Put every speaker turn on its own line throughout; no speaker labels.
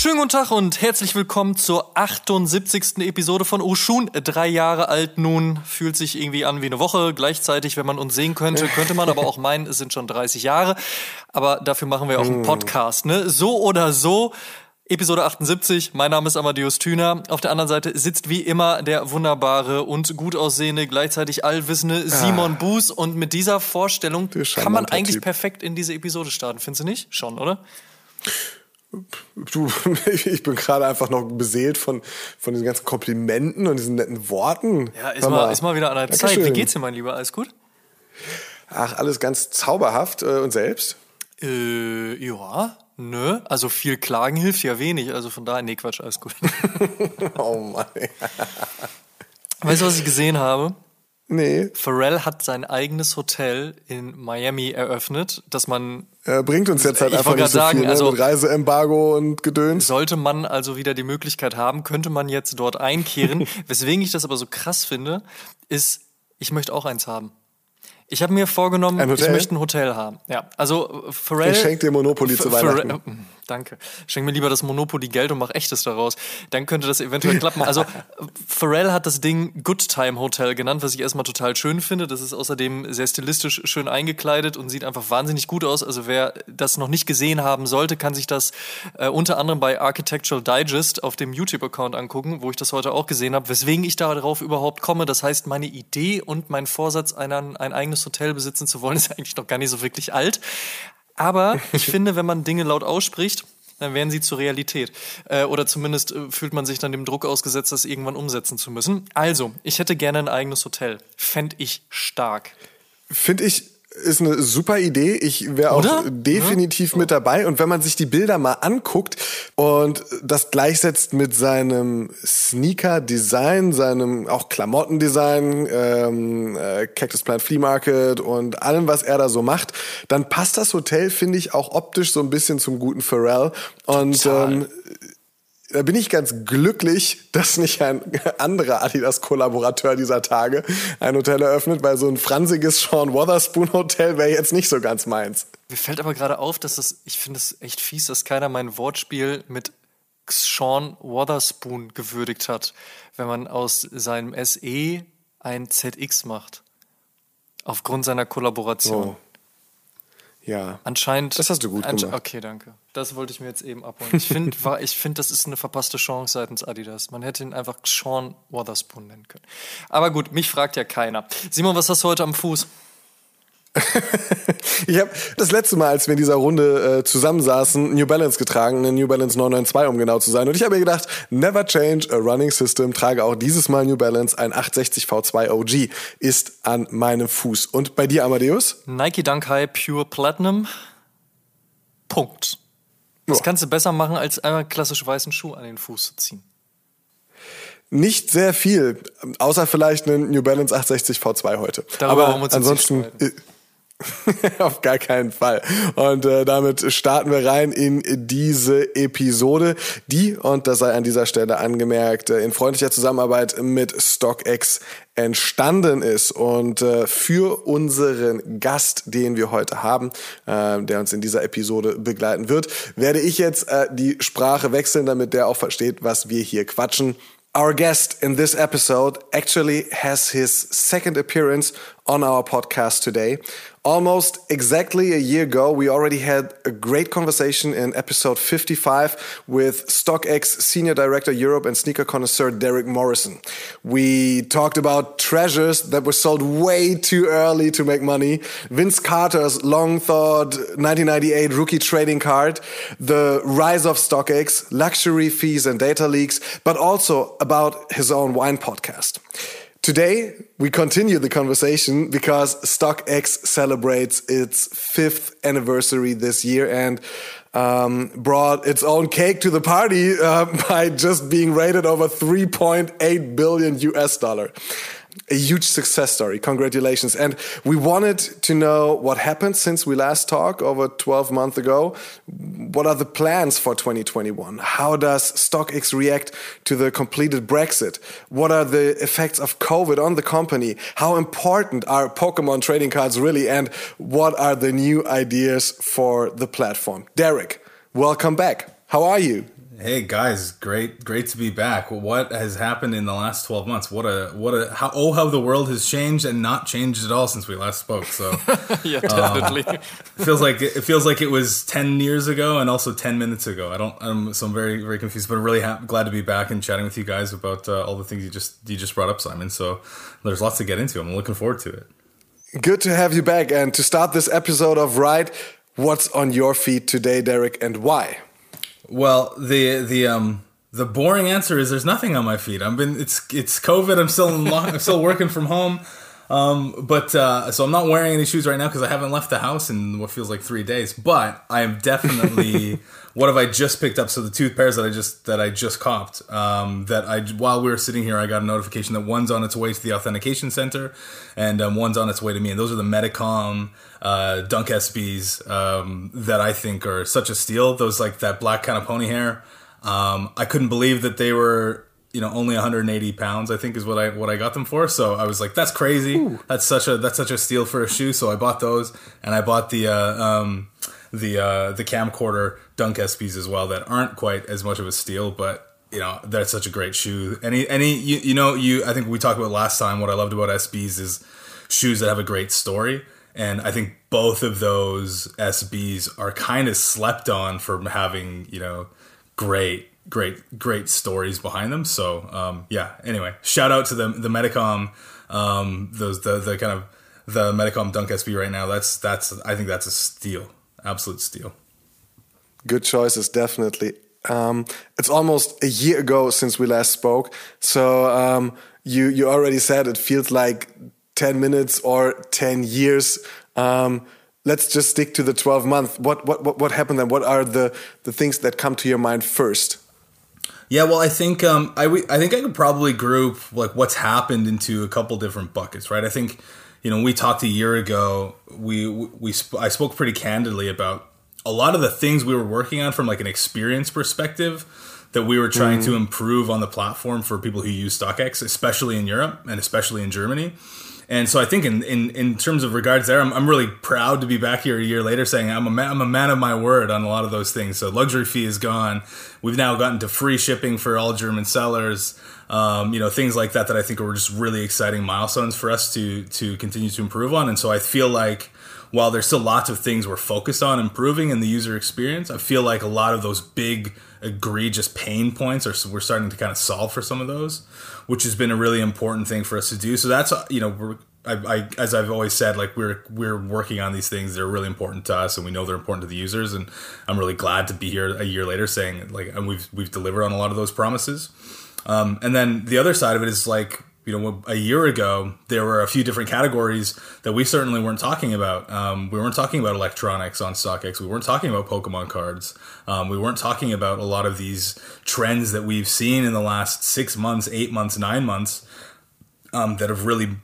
Schönen guten Tag und herzlich willkommen zur 78. Episode von Oshun. Drei Jahre alt nun, fühlt sich irgendwie an wie eine Woche. Gleichzeitig, wenn man uns sehen könnte, könnte man aber auch meinen, es sind schon 30 Jahre. Aber dafür machen wir auch einen Podcast, ne? So oder so. Episode 78. Mein Name ist Amadeus Thüner. Auf der anderen Seite sitzt wie immer der wunderbare und gut aussehende, gleichzeitig allwissende Simon Buß. Und mit dieser Vorstellung kann man eigentlich
Typ.
perfekt in diese Episode starten. Findest du nicht? Schon, oder?
Du, ich bin gerade einfach noch beseelt von, von diesen ganzen Komplimenten und diesen netten Worten.
Ja, ist
Hör
mal, ist mal wieder an der Zeit. Wie
Dankeschön.
geht's dir, mein Lieber? Alles gut?
Ach, alles ganz zauberhaft. Äh, Und selbst?
Äh, ja, nö. Also viel Klagen hilft ja wenig. Also von daher, nee, Quatsch, alles gut.
Oh Mann.
weißt du, was ich gesehen habe?
Nee,
Pharrell hat sein eigenes Hotel in Miami eröffnet, dass man,
äh, bringt uns jetzt halt einfach nicht so
grad
viel,
sagen,
ne?
also-
mit Reiseembargo und Gedöns.
sollte man also wieder die Möglichkeit haben, könnte man jetzt dort einkehren. Weswegen ich das aber so krass finde, ist, ich möchte auch eins haben. Ich habe mir vorgenommen, ich möchte ein Hotel haben. Ja, also äh, Pharrell.
Ich schenk dir Monopoly zu
Ph-
Weihnachten.
Pharrell- äh, Danke. Schenk mir lieber das Monopoly Geld und mach echtes daraus. Dann könnte das eventuell klappen. Also Pharrell hat das Ding Good Time Hotel genannt, was ich erstmal total schön finde. Das ist außerdem sehr stilistisch schön eingekleidet und sieht einfach wahnsinnig gut aus. Also wer das noch nicht gesehen haben sollte, kann sich das äh, unter anderem bei Architectural Digest auf dem YouTube-Account angucken, wo ich das heute auch gesehen habe. Weswegen ich darauf überhaupt komme. Das heißt, meine Idee und mein Vorsatz, ein, ein eigenes Hotel besitzen zu wollen, ist eigentlich noch gar nicht so wirklich alt. Aber ich finde, wenn man Dinge laut ausspricht, dann werden sie zur Realität. Äh, oder zumindest äh, fühlt man sich dann dem Druck ausgesetzt, das irgendwann umsetzen zu müssen. Also, ich hätte gerne ein eigenes Hotel. Fänd ich stark.
Finde ich, ist eine super Idee. Ich wäre auch definitiv mit dabei. Und wenn man sich die Bilder mal anguckt und das gleichsetzt mit seinem Sneaker-Design, seinem auch Klamottendesign, ähm, äh, Cactus Plant Flea Market und allem, was er da so macht, dann passt das Hotel, finde ich, auch optisch so ein bisschen zum guten Pharrell. Und
Total.
ähm, da bin ich ganz glücklich, dass nicht ein anderer Adidas-Kollaborateur dieser Tage ein Hotel eröffnet, weil so ein fransiges Sean Wotherspoon-Hotel wäre jetzt nicht so ganz meins.
Mir fällt aber gerade auf, dass das, ich finde es echt fies, dass keiner mein Wortspiel mit Sean Wotherspoon gewürdigt hat, wenn man aus seinem SE ein ZX macht. Aufgrund seiner Kollaboration.
Oh. Ja.
Anscheinend.
Das hast du gut gemacht.
Okay, danke. Das wollte ich mir jetzt eben abholen. Ich finde, ich finde, das ist eine verpasste Chance seitens Adidas. Man hätte ihn einfach Sean Wotherspoon nennen können. Aber gut, mich fragt ja keiner. Simon, was hast du heute am Fuß?
Ich habe das letzte Mal, als wir in dieser Runde äh, zusammensaßen, New Balance getragen, eine New Balance 992, um genau zu sein. Und ich habe mir gedacht, never change a running system, trage auch dieses Mal New Balance, ein 860 V2 OG ist an meinem Fuß. Und bei dir, Amadeus?
Nike Dunk High Pure Platinum. Punkt. Das
Ja.
kannst du besser machen, als einmal klassisch weißen Schuh an den Fuß zu ziehen.
Nicht sehr viel, außer vielleicht einen New Balance 860 V2 heute.
Darüber
Aber
wollen wir uns jetzt nicht
ansonsten auf gar keinen Fall. Und äh, damit starten wir rein in diese Episode, die, und das sei an dieser Stelle angemerkt, äh, in freundlicher Zusammenarbeit mit StockX entstanden ist. Und äh, für unseren Gast, den wir heute haben, äh, der uns in dieser Episode begleiten wird, werde ich jetzt äh, die Sprache wechseln, damit der auch versteht, was wir hier quatschen. Our guest in this episode actually has his second appearance on our podcast today. Almost exactly a year ago, we already had a great conversation in episode 55 with StockX Senior Director Europe and sneaker connoisseur Derek Morrison. We talked about treasures that were sold way too early to make money, Vince Carter's long thought 1998 rookie trading card, the rise of StockX, luxury fees and data leaks, but also about his own wine podcast. Today, we continue the conversation because StockX celebrates its fifth anniversary this year and um, brought its own cake to the party uh, by just being rated over 3.8 billion US dollar a huge success story. Congratulations. And we wanted to know what happened since we last talked over 12 months ago. What are the plans for 2021? How does StockX react to the completed Brexit? What are the effects of COVID on the company? How important are Pokemon trading cards really? And what are the new ideas for the platform? Derek, welcome back. How are you?
Hey guys, great great to be back. What has happened in the last 12 months? What a what a how oh how the world has changed and not changed at all since we last spoke. So
yeah, definitely. Um,
feels like it feels like it was 10 years ago and also 10 minutes ago. I don't I'm so I'm very very confused, but I'm really ha- glad to be back and chatting with you guys about uh, all the things you just you just brought up, Simon. So there's lots to get into. I'm looking forward to it.
Good to have you back and to start this episode of Right, what's on your feed today, Derek, and why?
Well, the the um the boring answer is there's nothing on my feet. I've been it's it's COVID. I'm still in, I'm still working from home. Um, but uh, so I'm not wearing any shoes right now because I haven't left the house in what feels like three days. But I am definitely. what have I just picked up? So the two pairs that I just that I just copped. Um, that I while we were sitting here, I got a notification that one's on its way to the authentication center, and um, one's on its way to me. And those are the Medicom uh, Dunk SBs um, that I think are such a steal. Those like that black kind of pony hair. Um, I couldn't believe that they were you know only 180 pounds i think is what i what i got them for so i was like that's crazy Ooh. that's such a that's such a steal for a shoe so i bought those and i bought the uh, um, the uh, the camcorder dunk sbs as well that aren't quite as much of a steal but you know that's such a great shoe any any you, you know you i think we talked about last time what i loved about sbs is shoes that have a great story and i think both of those sbs are kind of slept on for having you know great great great stories behind them. So um, yeah. Anyway, shout out to the the Medicom um, those the the kind of the Medicom Dunk SB right now. That's that's I think that's a steal, absolute steal.
Good choices, definitely. Um, it's almost a year ago since we last spoke, so um, you you already said it feels like ten minutes or ten years. Um, let's just stick to the 12 month what what what happened then what are the the things that come to your mind first
yeah, well, I think um, I, I think I could probably group like what's happened into a couple different buckets, right? I think you know we talked a year ago. We we sp- I spoke pretty candidly about a lot of the things we were working on from like an experience perspective that we were trying mm. to improve on the platform for people who use StockX, especially in Europe and especially in Germany. And so I think in, in, in terms of regards there, I'm, I'm really proud to be back here a year later saying I'm a, man, I'm a man of my word on a lot of those things. So luxury fee is gone. We've now gotten to free shipping for all German sellers. Um, you know, things like that that I think are just really exciting milestones for us to to continue to improve on. And so I feel like while there's still lots of things we're focused on improving in the user experience, I feel like a lot of those big egregious pain points are we're starting to kind of solve for some of those which has been a really important thing for us to do. So that's you know I, I, as I've always said, like we're we're working on these things. They're really important to us, and we know they're important to the users. And I'm really glad to be here a year later, saying like, and we've we've delivered on a lot of those promises. Um, and then the other side of it is like, you know, a year ago there were a few different categories that we certainly weren't talking about. Um, we weren't talking about electronics on StockX. We weren't talking about Pokemon cards. Um, we weren't talking about a lot of these trends that we've seen in the last six months, eight months, nine months um, that have really,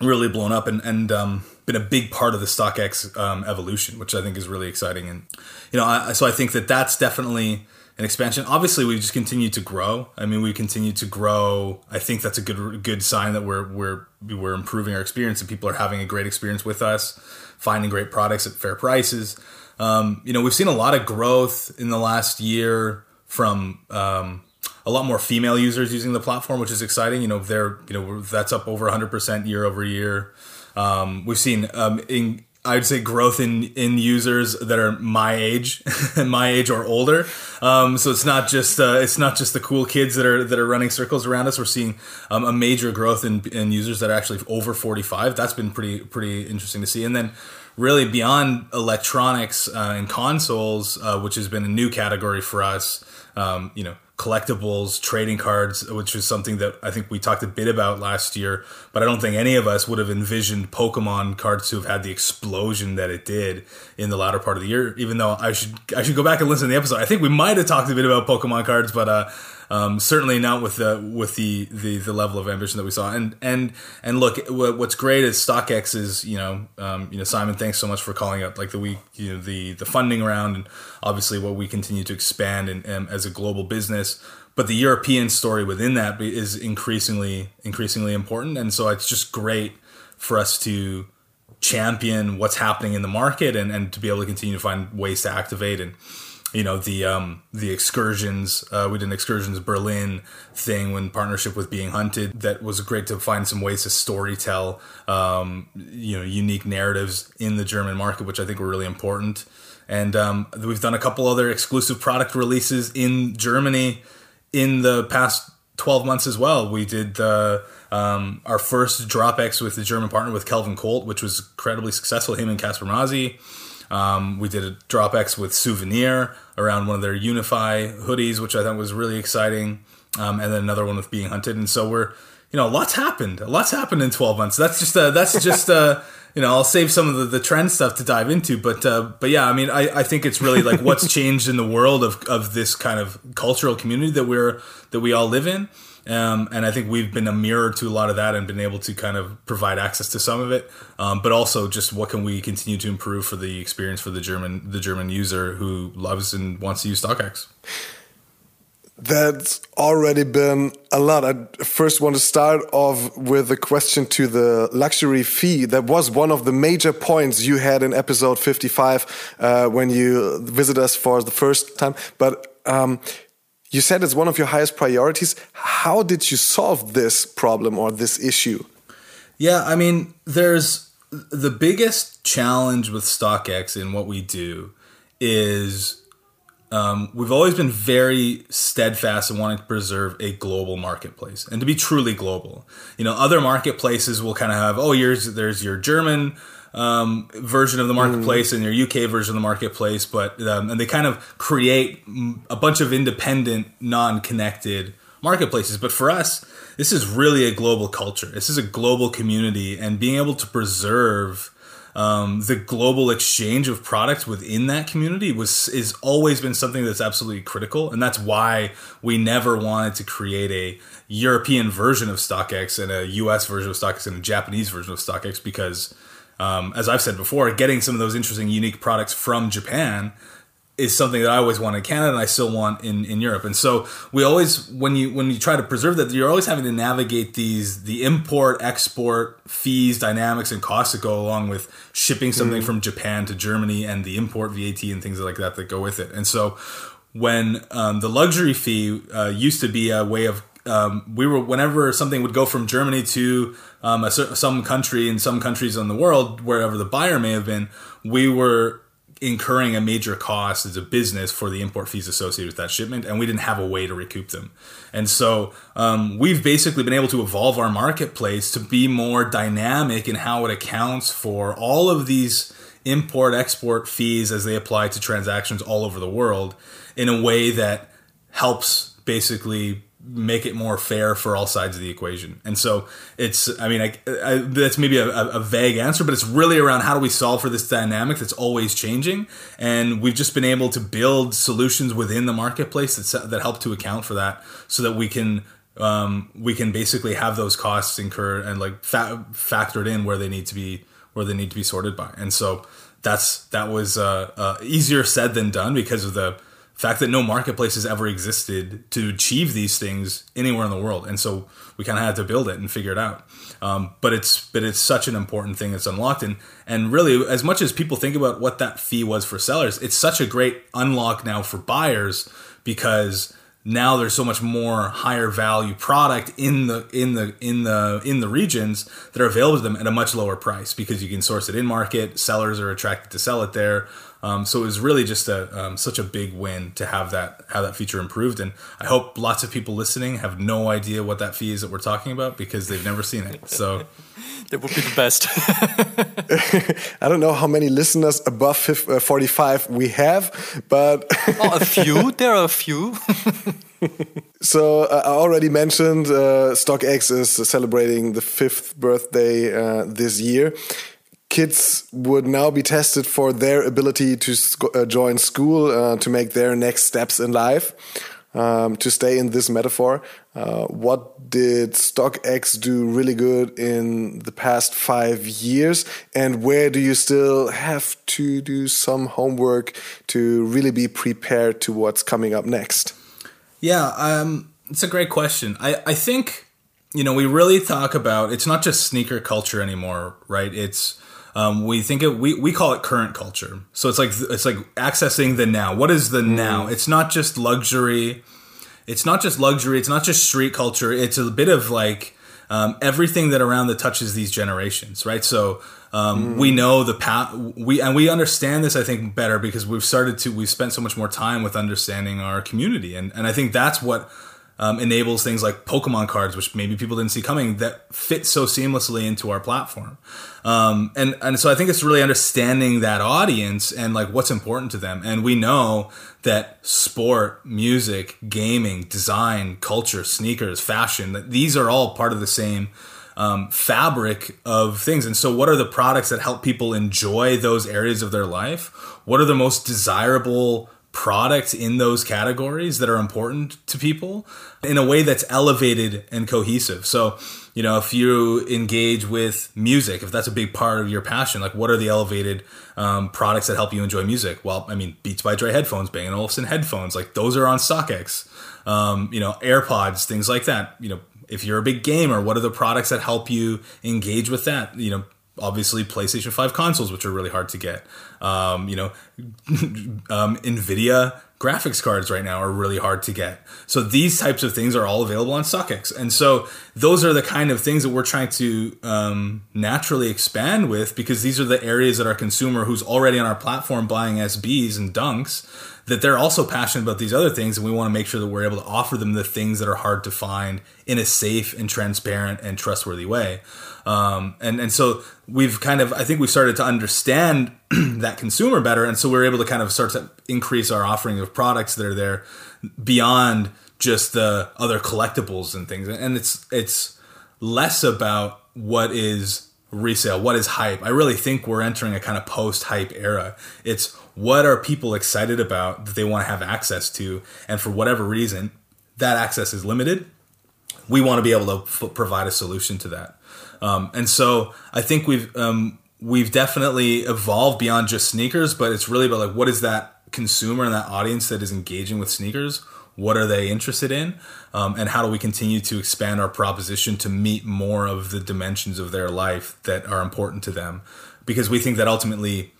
really blown up and, and um, been a big part of the StockX um, evolution, which I think is really exciting. And, you know, I, so I think that that's definitely an expansion. Obviously, we just continue to grow. I mean, we continue to grow. I think that's a good good sign that we're we're we're improving our experience and people are having a great experience with us, finding great products at fair prices. Um, you know, we've seen a lot of growth in the last year from um, a lot more female users using the platform, which is exciting. You know, they're you know that's up over 100 percent year over year. Um, we've seen um, in, I'd say growth in in users that are my age, my age or older. Um, so it's not just uh, it's not just the cool kids that are that are running circles around us. We're seeing um, a major growth in, in users that are actually over forty five. That's been pretty pretty interesting to see. And then really beyond electronics uh, and consoles, uh, which has been a new category for us. Um, you know, collectibles, trading cards, which is something that I think we talked a bit about last year, but I don't think any of us would have envisioned Pokemon cards to have had the explosion that it did in the latter part of the year. Even though I should I should go back and listen to the episode. I think we might have talked a bit about Pokemon cards, but uh, um, certainly not with the with the, the the level of ambition that we saw. And and and look, what's great is StockX is you know um, you know Simon, thanks so much for calling out like the week you know the the funding round and obviously what we continue to expand and, and as a global business. But the European story within that is increasingly increasingly important, and so it's just great for us to champion what's happening in the market and, and to be able to continue to find ways to activate and you know the um, the excursions. Uh, we did an excursions Berlin thing when partnership with Being Hunted. That was great to find some ways to storytell, um, you know, unique narratives in the German market, which I think were really important. And um, we've done a couple other exclusive product releases in Germany in the past 12 months as well. We did the um, our first drop X with the German partner with Kelvin Colt, which was incredibly successful. Him and Casper Mazzi. Um, we did a drop X with Souvenir around one of their Unify hoodies, which I thought was really exciting. Um, and then another one with Being Hunted. And so we're, you know, lots happened. Lots happened in 12 months. That's just, uh, that's just, uh, you know, I'll save some of the, the trend stuff to dive into, but uh, but yeah, I mean, I, I think it's really like what's changed in the world of, of this kind of cultural community that we're that we all live in, um, and I think we've been a mirror to a lot of that and been able to kind of provide access to some of it, um, but also just what can we continue to improve for the experience for the German the German user who loves and wants to use StockX.
That's already been a lot. I first want to start off with a question to the luxury fee. That was one of the major points you had in episode 55 uh, when you visited us for the first time. But um, you said it's one of your highest priorities. How did you solve this problem or this issue?
Yeah, I mean, there's the biggest challenge with StockX in what we do is um, we've always been very steadfast in wanting to preserve a global marketplace and to be truly global. You know, other marketplaces will kind of have, oh, here's there's your German um, version of the marketplace mm. and your UK version of the marketplace, but um, and they kind of create a bunch of independent, non-connected marketplaces. But for us, this is really a global culture. This is a global community, and being able to preserve um, the global exchange of products within that community was is always been something that's absolutely critical, and that's why we never wanted to create a European version of StockX and a US version of StockX and a Japanese version of StockX because, um, as I've said before, getting some of those interesting, unique products from Japan is something that I always want in Canada and I still want in, in Europe. And so we always when you when you try to preserve that, you're always having to navigate these the import, export, fees, dynamics, and costs that go along with shipping something mm-hmm. from Japan to Germany and the import VAT and things like that that go with it. And so when um, the luxury fee uh, used to be a way of um, we were whenever something would go from Germany to um, a, some country in some countries in the world, wherever the buyer may have been, we were incurring a major cost as a business for the import fees associated with that shipment, and we didn't have a way to recoup them. And so um, we've basically been able to evolve our marketplace to be more dynamic in how it accounts for all of these import export fees as they apply to transactions all over the world in a way that helps basically make it more fair for all sides of the equation. And so it's, I mean, I, I, that's maybe a, a, vague answer, but it's really around how do we solve for this dynamic that's always changing. And we've just been able to build solutions within the marketplace that, that help to account for that so that we can, um, we can basically have those costs incurred and like fa- factored in where they need to be, where they need to be sorted by. And so that's, that was, uh, uh, easier said than done because of the, fact that no marketplace has ever existed to achieve these things anywhere in the world, and so we kind of had to build it and figure it out. Um, but it's but it's such an important thing that's unlocked, and and really, as much as people think about what that fee was for sellers, it's such a great unlock now for buyers because now there's so much more higher value product in the in the in the in the regions that are available to them at a much lower price because you can source it in market. Sellers are attracted to sell it there Um, so it was really just a um, such a big win to have that have that feature improved, and I hope lots of people listening have no idea what that fee is that we're talking about because they've never seen it. So
that would be the best.
I don't know how many listeners above 50, uh, 45 we have, but
oh, a few. There are a few.
so uh, I already mentioned uh, StockX is celebrating the fifth birthday uh, this year kids would now be tested for their ability to sc uh, join school uh, to make their next steps in life. Um, to stay in this metaphor, uh, what did StockX do really good in the past five years, and where do you still have to do some homework to really be prepared to what's coming up next?
Yeah, um, it's a great question. I, I think you know we really talk about it's not just sneaker culture anymore, right? It's um, we think of we, we call it current culture. So it's like it's like accessing the now. What is the mm. now? It's not just luxury. It's not just luxury. It's not just street culture. It's a bit of like um, everything that around that touches these generations, right? So um, mm. we know the path we and we understand this. I think better because we've started to we've spent so much more time with understanding our community, and and I think that's what um, enables things like Pokemon cards, which maybe people didn't see coming, that fit so seamlessly into our platform. Um, and and so I think it's really understanding that audience and like what's important to them. And we know that sport, music, gaming, design, culture, sneakers, fashion, that these are all part of the same um, fabric of things. And so, what are the products that help people enjoy those areas of their life? What are the most desirable products in those categories that are important to people in a way that's elevated and cohesive. So, you know, if you engage with music, if that's a big part of your passion, like what are the elevated um, products that help you enjoy music? Well, I mean, Beats by Dre headphones, Bang & Olufsen headphones, like those are on StockX. Um, you know, AirPods, things like that. You know, if you're a big gamer, what are the products that help you engage with that? You know, obviously PlayStation 5 consoles, which are really hard to get. Um, you know, um, NVIDIA graphics cards right now are really hard to get. So these types of things are all available on StockX. And so those are the kind of things that we're trying to um, naturally expand with because these are the areas that our consumer who's already on our platform buying SBs and dunks that they're also passionate about these other things and we want to make sure that we're able to offer them the things that are hard to find in a safe and transparent and trustworthy way um, and and so we've kind of I think we've started to understand that consumer better, and so we are able to kind of start to increase our offering of products that are there beyond just the other collectibles and things. And it's it's less about what is resale, what is hype. I really think we're entering a kind of post hype era. It's what are people excited about that they want to have access to, and for whatever reason, that access is limited. We want to be able to f- provide a solution to that. Um, and so I think we've um, we've definitely evolved beyond just sneakers, but it's really about like what is that consumer and that audience that is engaging with sneakers? What are they interested in? Um, and how do we continue to expand our proposition to meet more of the dimensions of their life that are important to them? Because we think that ultimately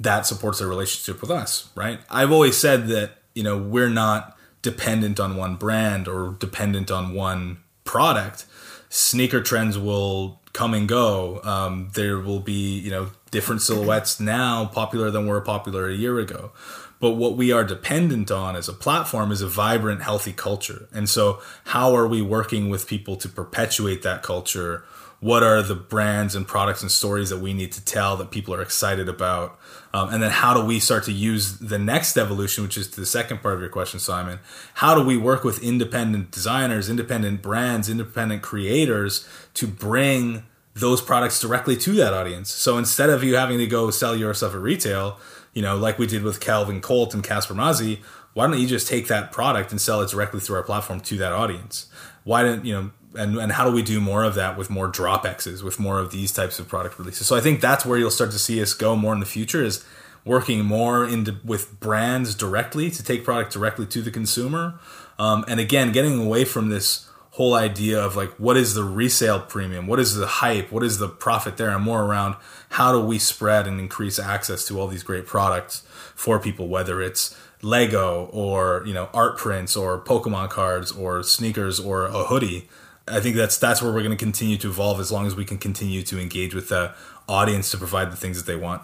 that supports their relationship with us, right? I've always said that, you know, we're not dependent on one brand or dependent on one product. Sneaker trends will come and go. Um, there will be, you know, different silhouettes now popular than were popular a year ago. But what we are dependent on as a platform is a vibrant, healthy culture. And so, how are we working with people to perpetuate that culture? What are the brands and products and stories that we need to tell that people are excited about? Um, and then how do we start to use the next evolution, which is the second part of your question, Simon? How do we work with independent designers, independent brands, independent creators to bring those products directly to that audience? So instead of you having to go sell your stuff at retail, you know, like we did with Kelvin Colt and Casper Mazzi, why don't you just take that product and sell it directly through our platform to that audience? Why didn't you know? And, and how do we do more of that with more drop X's, with more of these types of product releases? So I think that's where you'll start to see us go more in the future is working more into with brands directly to take product directly to the consumer. Um, and again, getting away from this whole idea of like what is the resale premium, what is the hype, what is the profit there, and more around how do we spread and increase access to all these great products for people, whether it's Lego or you know art prints or Pokemon cards or sneakers or a hoodie. I think that's that's where we're going to continue to evolve as long as we can continue to engage with the audience to provide the things that they want.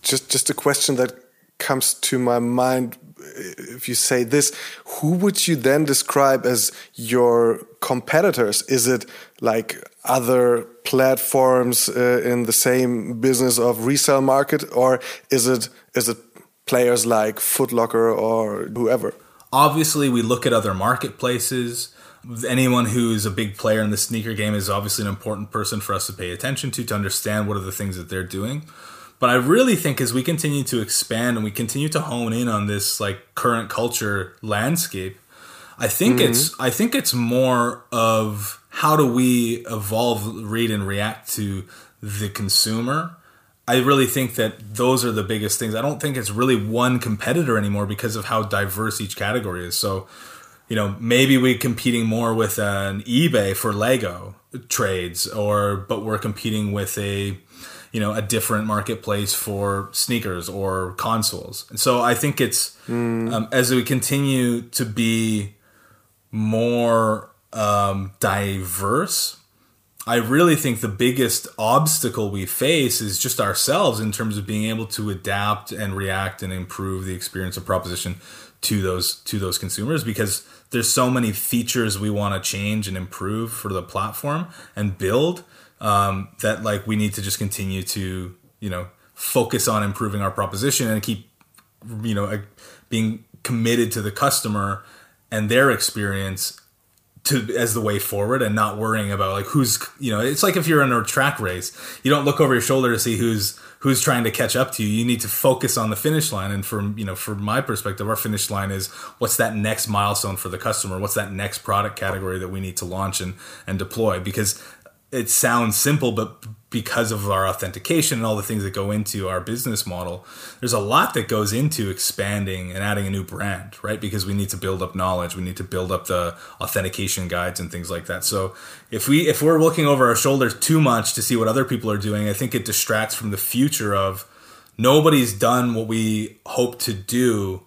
Just just a question that comes to my mind if you say this, who would you then describe as your competitors? Is it like other platforms uh, in the same business of resale market, or is it is it players like Footlocker or whoever?
Obviously, we look at other marketplaces. Anyone who is a big player in the sneaker game is obviously an important person for us to pay attention to to understand what are the things that they're doing. But I really think as we continue to expand and we continue to hone in on this like current culture landscape, I think mm-hmm. it's I think it's more of how do we evolve, read, and react to the consumer. I really think that those are the biggest things. I don't think it's really one competitor anymore because of how diverse each category is. So, you know, maybe we're competing more with an eBay for Lego trades, or but we're competing with a you know a different marketplace for sneakers or consoles and so i think it's mm. um, as we continue to be more um, diverse i really think the biggest obstacle we face is just ourselves in terms of being able to adapt and react and improve the experience of proposition to those to those consumers because there's so many features we want to change and improve for the platform and build um, that like we need to just continue to you know focus on improving our proposition and keep you know being committed to the customer and their experience to as the way forward and not worrying about like who's you know it's like if you're in a track race you don't look over your shoulder to see who's who's trying to catch up to you you need to focus on the finish line. And from you know from my perspective our finish line is what's that next milestone for the customer? What's that next product category that we need to launch and and deploy? Because it sounds simple, but because of our authentication and all the things that go into our business model, there's a lot that goes into expanding and adding a new brand, right? Because we need to build up knowledge, we need to build up the authentication guides and things like that. So if we if we're looking over our shoulders too much to see what other people are doing, I think it distracts from the future of nobody's done what we hope to do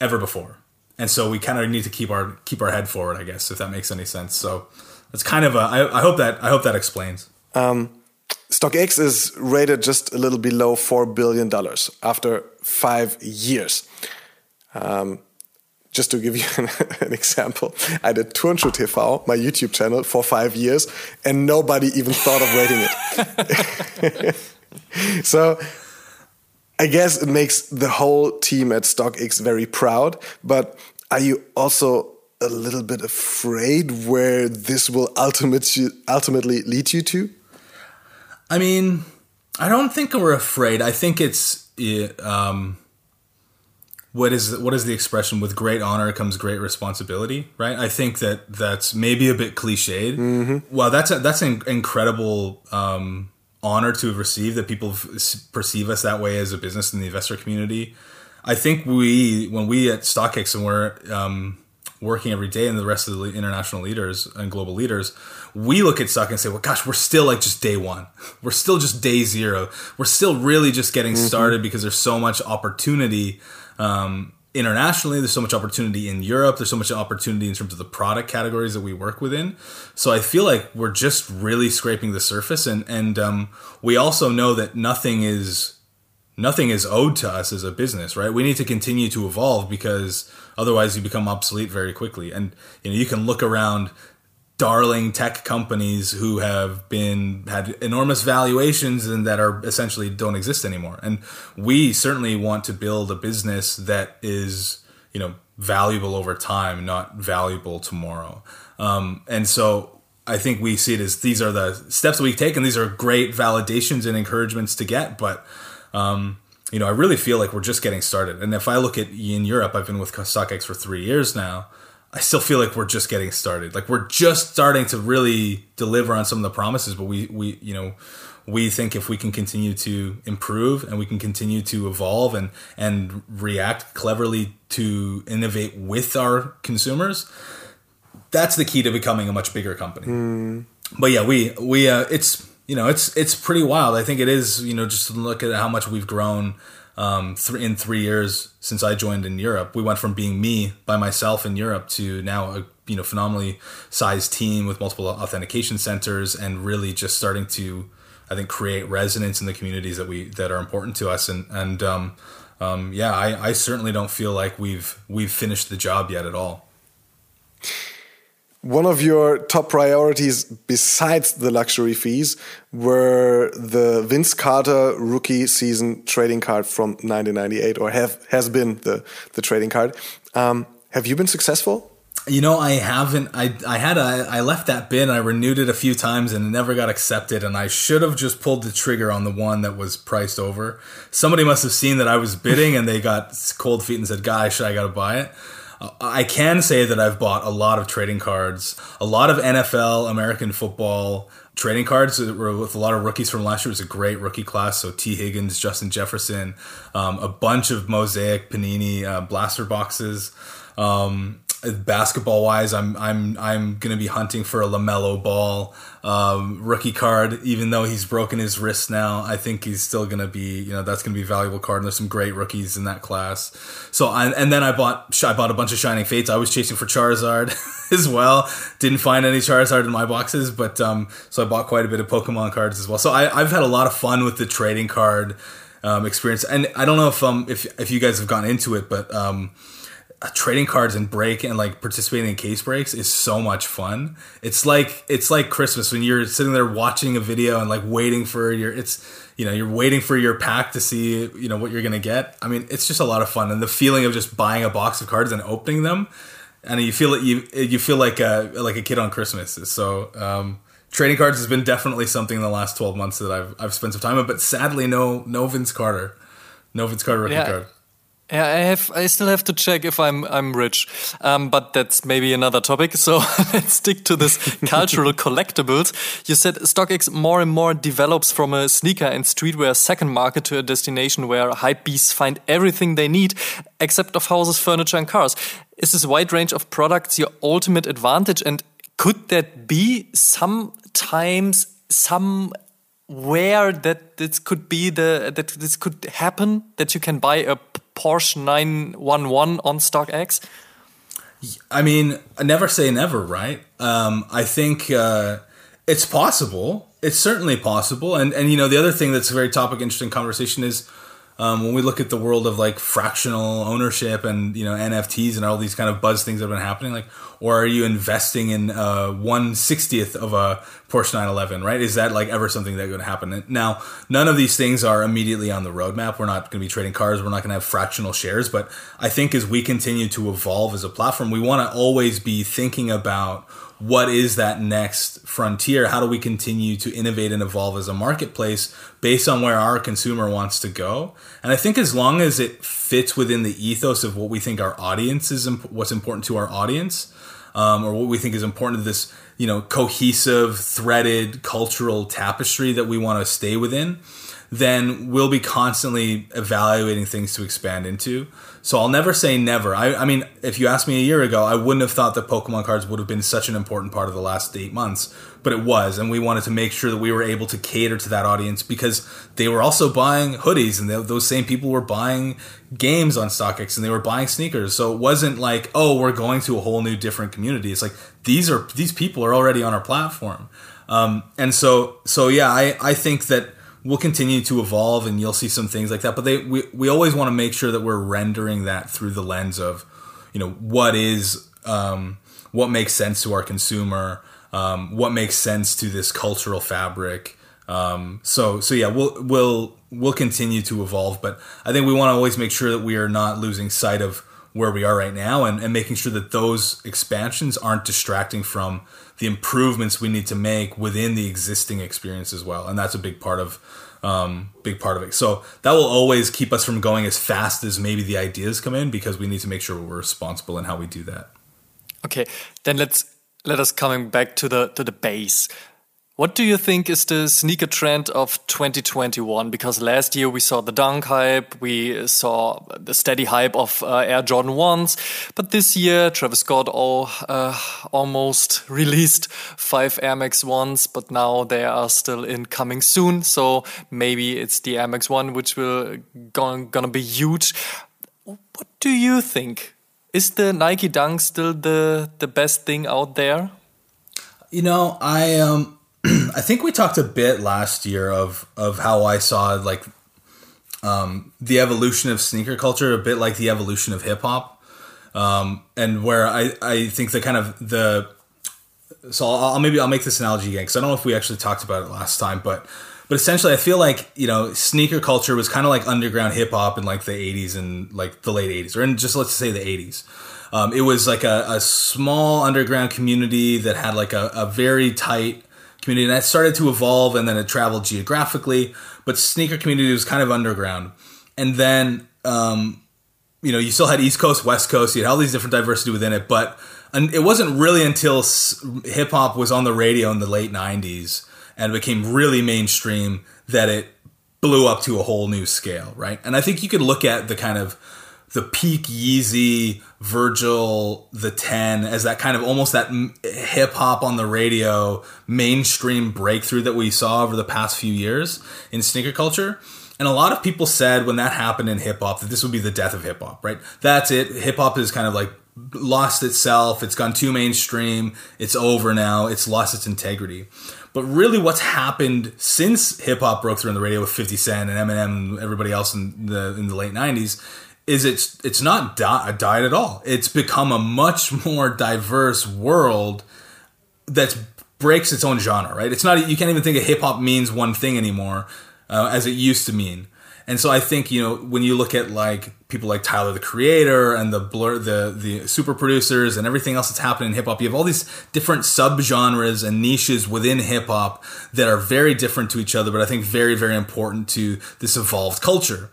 ever before. And so we kind of need to keep our keep our head forward, I guess, if that makes any sense. So it's kind of a. I, I hope that I hope that explains. Um,
StockX is rated just a little below four billion dollars after five years. Um, just to give you an, an, example, I did Turnschuh TV, my YouTube channel, for five years, and nobody even thought of rating it. so I guess it makes the whole team at StockX very proud. But are you also a little bit afraid where this will ultimately ultimately lead you to?
I mean, I don't think we're afraid. I think it's um, what is what is the expression? With great honor comes great responsibility, right? I think that that's maybe a bit cliched. Mm-hmm. Well, that's a, that's an incredible um, honor to have received that people perceive us that way as a business in the investor community. I think we when we at StockX and we're um, working every day and the rest of the international leaders and global leaders, we look at suck and say, well, gosh, we're still like just day one. We're still just day zero. We're still really just getting mm-hmm. started because there's so much opportunity um, internationally. There's so much opportunity in Europe. There's so much opportunity in terms of the product categories that we work within. So I feel like we're just really scraping the surface. And, and um, we also know that nothing is nothing is owed to us as a business, right? We need to continue to evolve because otherwise you become obsolete very quickly. And you know, you can look around darling tech companies who have been had enormous valuations and that are essentially don't exist anymore. And we certainly want to build a business that is, you know, valuable over time, not valuable tomorrow. Um, and so I think we see it as these are the steps we take, and these are great validations and encouragements to get, but um, you know, I really feel like we're just getting started. And if I look at in Europe, I've been with StockX for three years now. I still feel like we're just getting started. Like we're just starting to really deliver on some of the promises, but we we you know we think if we can continue to improve and we can continue to evolve and and react cleverly to innovate with our consumers, that's the key to becoming a much bigger company. Mm. But yeah, we we uh, it's you know, it's it's pretty wild. I think it is. You know, just to look at how much we've grown um, th- in three years since I joined in Europe. We went from being me by myself in Europe to now a you know phenomenally sized team with multiple authentication centers and really just starting to, I think, create resonance in the communities that we that are important to us. And and um, um, yeah, I, I certainly don't feel like we've we've finished the job yet at all.
One of your top priorities, besides the luxury fees, were the Vince Carter rookie season trading card from 1998, or have has been the the trading card. Um, have you been successful?
You know, I haven't. I I had a. I left that bin. I renewed it a few times and it never got accepted. And I should have just pulled the trigger on the one that was priced over. Somebody must have seen that I was bidding and they got cold feet and said, "Guys, I got to buy it." I can say that I've bought a lot of trading cards, a lot of NFL, American football trading cards with a lot of rookies from last year. It was a great rookie class. So Tee Higgins, Justin Jefferson, um, a bunch of Mosaic Panini uh, blaster boxes. Um, basketball wise, I'm I'm I'm gonna be hunting for a LaMelo Ball um, rookie card. Even though he's broken his wrist now, I think he's still gonna be you know that's gonna be a valuable card. And there's some great rookies in that class. So I, and then I bought I bought a bunch of Shining Fates. I was chasing for Charizard as well. Didn't find any Charizard in my boxes, but um, so I bought quite a bit of Pokemon cards as well. So I, I've had a lot of fun with the trading card um, experience. And I don't know if um if if you guys have gone into it, but um trading cards and break and like participating in case breaks is so much fun. It's like it's like Christmas when you're sitting there watching a video and like waiting for your it's you know you're waiting for your pack to see you know what you're gonna get. I mean, it's just a lot of fun and the feeling of just buying a box of cards and opening them, and you feel it you you feel like a like a kid on Christmas. So. Um, trading cards has been definitely something in the last 12 months that I've, I've spent some time on, but sadly, no, no Vince Carter, no Vince Carter rookie yeah. card.
Yeah, I have. I still have to check if I'm I'm rich, um, but that's maybe another topic. So let's stick to this cultural collectibles. You said StockX more and more develops from a sneaker and streetwear second market to a destination where hype beasts find everything they need, except of houses, furniture, and cars. Is this wide range of products your ultimate advantage? And could that be sometimes some where that this could be the that this could happen that you can buy a Porsche 911 on StockX?
I mean, never say never, right? Um, I think uh, it's possible. It's certainly possible. And and you know, the other thing that's a very topic interesting conversation is um, when we look at the world of like fractional ownership and you know NFTs and all these kind of buzz things that have been happening, like, or are you investing in uh, one sixtieth of a Porsche 911? Right? Is that like ever something that to happen? Now, none of these things are immediately on the roadmap. We're not going to be trading cars. We're not going to have fractional shares. But I think as we continue to evolve as a platform, we want to always be thinking about what is that next frontier? How do we continue to innovate and evolve as a marketplace based on where our consumer wants to go? And I think as long as it fits within the ethos of what we think our audience is, what's important to our audience, um, or what we think is important to this, you know, cohesive, threaded cultural tapestry that we want to stay within, then we'll be constantly evaluating things to expand into. So I'll never say never. I, I mean, if you asked me a year ago, I wouldn't have thought that Pokemon cards would have been such an important part of the last eight months, but it was, and we wanted to make sure that we were able to cater to that audience because they were also buying hoodies, and they, those same people were buying games on StockX, and they were buying sneakers. So it wasn't like, oh, we're going to a whole new different community. It's like these are these people are already on our platform, um, and so so yeah, I I think that will continue to evolve and you'll see some things like that but they we, we always want to make sure that we're rendering that through the lens of you know what is um, what makes sense to our consumer um, what makes sense to this cultural fabric. Um, so so yeah we'll we'll we'll continue to evolve but i think we want to always make sure that we are not losing sight of where we are right now and, and making sure that those expansions aren't distracting from the improvements we need to make within the existing experience as well. And that's a big part of um, big part of it. So that will always keep us from going as fast as maybe the ideas come in because we need to make sure we're responsible in how we do that.
Okay. Then let's let us coming back to the to the base what do you think is the sneaker trend of 2021? Because last year we saw the dunk hype, we saw the steady hype of uh, Air Jordan 1s, but this year Travis Scott all, uh, almost released five Air Max 1s, but now they are still in coming soon, so maybe it's the Air Max 1 which will gonna, be huge. What do you think? Is the Nike Dunk still the, the best thing out there?
You know, I um I think we talked a bit last year of of how I saw like um, the evolution of sneaker culture, a bit like the evolution of hip hop, um, and where I I think the kind of the so I'll, I'll maybe I'll make this analogy again because I don't know if we actually talked about it last time, but but essentially I feel like you know sneaker culture was kind of like underground hip hop in like the '80s and like the late '80s, or in just let's say the '80s. Um, it was like a, a, small underground community that had like a, a very tight community, and that started to evolve, and then it traveled geographically. But sneaker community was kind of underground, and then um, you know you still had East Coast, West Coast, you had all these different diversity within it, but it wasn't really until hip hop was on the radio in the late '90s and became really mainstream that it blew up to a whole new scale, right? And I think you could look at the kind of the peak Yeezy, Virgil, the 10 as that kind of almost that hip hop on the radio mainstream breakthrough that we saw over the past few years in sneaker culture. And a lot of people said when that happened in hip hop that this would be the death of hip hop, right? That's it. Hip hop is kind of like lost itself. It's gone too mainstream. It's over now. It's lost its integrity. But really, what's happened since hip hop broke through on the radio with 50 Cent and Eminem and everybody else in the in the late 90s is it's it's not di- died at all. It's become a much more diverse world that breaks its own genre. Right? It's not you can't even think of hip hop means one thing anymore uh, as it used to mean. And so I think you know when you look at like people like Tyler the Creator and the blur the the super producers and everything else that's happening in hip hop, you have all these different subgenres and niches within hip hop that are very different to each other, but I think very very important to this evolved culture.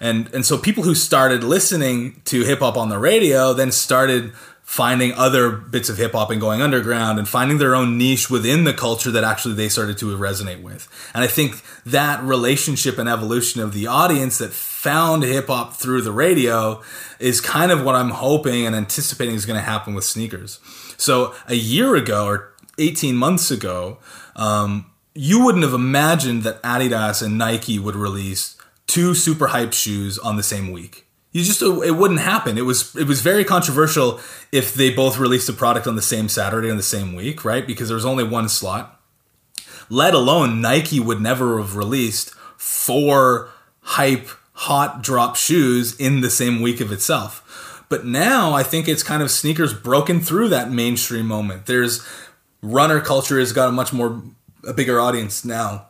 And and so people who started listening to hip hop on the radio then started finding other bits of hip hop and going underground and finding their own niche within the culture that actually they started to resonate with. And I think that relationship and evolution of the audience that found hip hop through the radio is kind of what I'm hoping and anticipating is going to happen with sneakers. So a year ago or 18 months ago, um, you wouldn't have imagined that Adidas and Nike would release two super hype shoes on the same week you just it wouldn't happen. It was it was very controversial if they both released a product on the same Saturday on the same week, right? Because there was only one slot. Let alone Nike would never have released four hype hot drop shoes in the same week of itself. But now I think it's kind of sneakers broken through that mainstream moment. There's runner culture has got a much more a bigger audience now.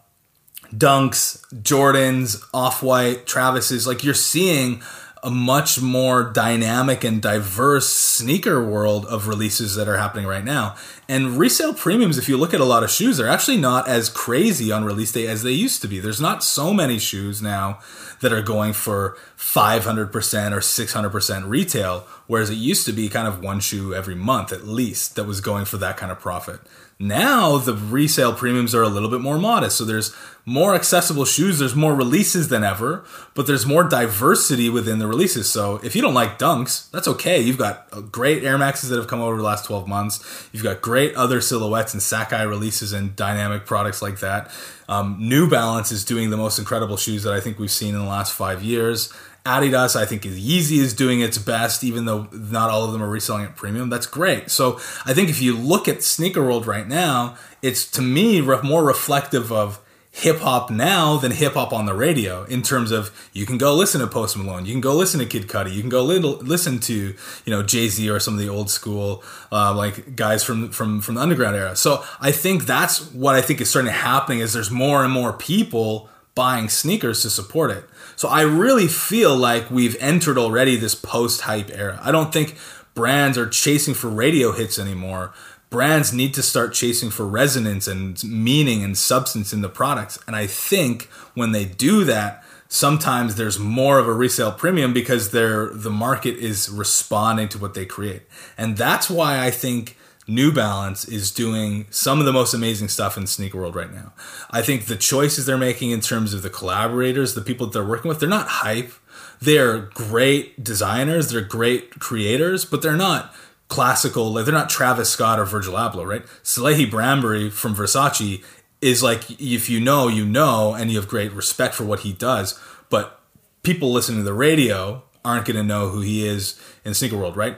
Dunks, Jordans, Off White, Travis's, like you're seeing a much more dynamic and diverse sneaker world of releases that are happening right now. And resale premiums, if you look at a lot of shoes, they're actually not as crazy on release day as they used to be. There's not so many shoes now that are going for 500% or 600% retail, whereas it used to be kind of one shoe every month at least that was going for that kind of profit. Now the resale premiums are a little bit more modest. So there's more accessible shoes, there's more releases than ever, but there's more diversity within the releases. So if you don't like dunks, that's okay. You've got great Air Maxes that have come over the last 12 months. You've got great other silhouettes and Sacai releases and dynamic products like that. Um, New Balance is doing the most incredible shoes that I think we've seen in the last five years. Adidas, I think is Yeezy is doing its best, even though not all of them are reselling at premium. That's great. So I think if you look at sneaker world right now, it's to me more reflective of hip hop now than hip hop on the radio in terms of you can go listen to Post Malone, you can go listen to Kid Cudi, you can go listen to you know Jay Z or some of the old school uh, like guys from from from the underground era. So I think that's what I think is starting to happen is there's more and more people buying sneakers to support it. So I really feel like we've entered already this post hype era. I don't think brands are chasing for radio hits anymore. Brands need to start chasing for resonance and meaning and substance in the products. And I think when they do that, sometimes there's more of a resale premium because they're the market is responding to what they create. And that's why I think New Balance is doing some of the most amazing stuff in sneaker world right now. I think the choices they're making in terms of the collaborators, the people that they're working with, they're not hype. They're great designers, they're great creators, but they're not classical. Like they're not Travis Scott or Virgil Abloh, right? Salehe Bembury from Versace is like if you know, you know, and you have great respect for what he does. But people listening to the radio aren't going to know who he is in sneaker world, right?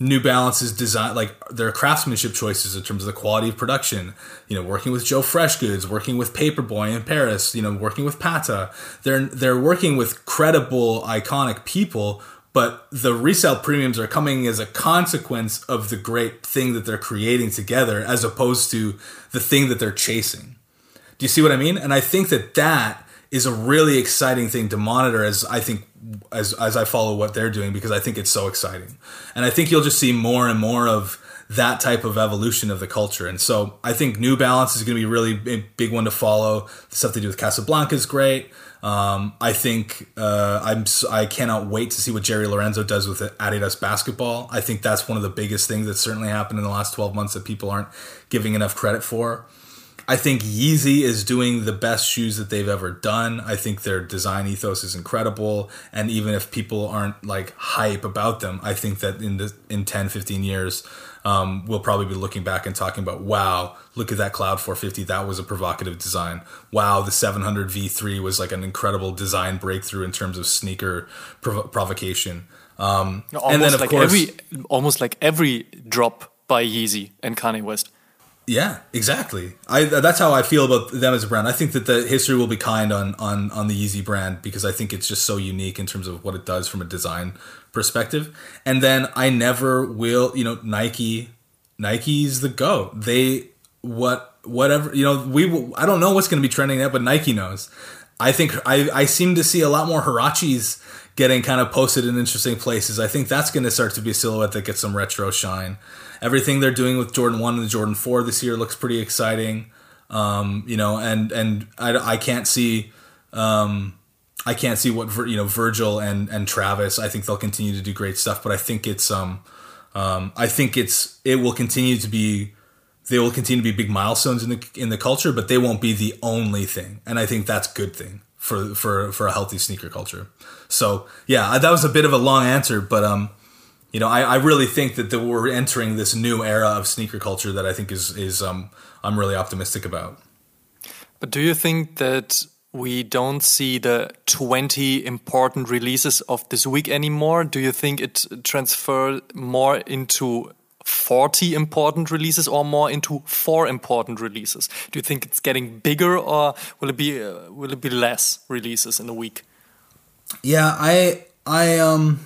New Balance's design, like their craftsmanship choices in terms of the quality of production, you know, working with Joe Freshgoods, working with Paperboy in Paris, you know, working with Patta. They're they're working with credible, iconic people, but the resale premiums are coming as a consequence of the great thing that they're creating together, as opposed to the thing that they're chasing. Do you see what I mean? And I think that that is a really exciting thing to monitor as I think as as I follow what they're doing because I think it's so exciting. And I think you'll just see more and more of that type of evolution of the culture. And so I think New Balance is going to be a really big one to follow. The stuff they do with Casablanca is great. Um, I think uh, I'm I cannot wait to see what Jerry Lorenzo does with Adidas basketball. I think that's one of the biggest things that certainly happened in the last 12 months that people aren't giving enough credit for. I think Yeezy is doing the best shoes that they've ever done. I think their design ethos is incredible. And even if people aren't like hype about them, I think that in the in 10, 15 years, um, we'll probably be looking back and talking about, wow, look at that Cloud 450. That was a provocative design. Wow, the 700 V3 was like an incredible design breakthrough in terms of sneaker prov- provocation. Um,
and then of like course, every almost like every drop by Yeezy and Kanye West
yeah, exactly. I that's how I feel about them as a brand. I think that the history will be kind on on on the Yeezy brand because I think it's just so unique in terms of what it does from a design perspective. And then I never will, you know, Nike Nike's the go. They what whatever, you know, we I don't know what's going to be trending yet, but Nike knows. I think I I seem to see a lot more Huaraches getting kind of posted in interesting places. I think that's going to start to be a silhouette that gets some retro shine everything they're doing with Jordan One and the Jordan Four this year looks pretty exciting. Um, you know, and and I, I can't see um, I can't see what you know Virgil and and Travis. I think they'll continue to do great stuff, but I think it's um, um I think it's it will continue to be they will continue to be big milestones in the in the culture, but they won't be the only thing, and I think that's a good thing for for for a healthy sneaker culture. So yeah, that was a bit of a long answer, but um, you know, I, I really think that, that we're entering this new era of sneaker culture that I think is is um, I'm really optimistic about.
But do you think that we don't see the 20 important releases of this week anymore? Do you think it transfer more into 40 important releases or more into four important releases? Do you think it's getting bigger or will it be uh, will it be less releases in a week?
Yeah, I I um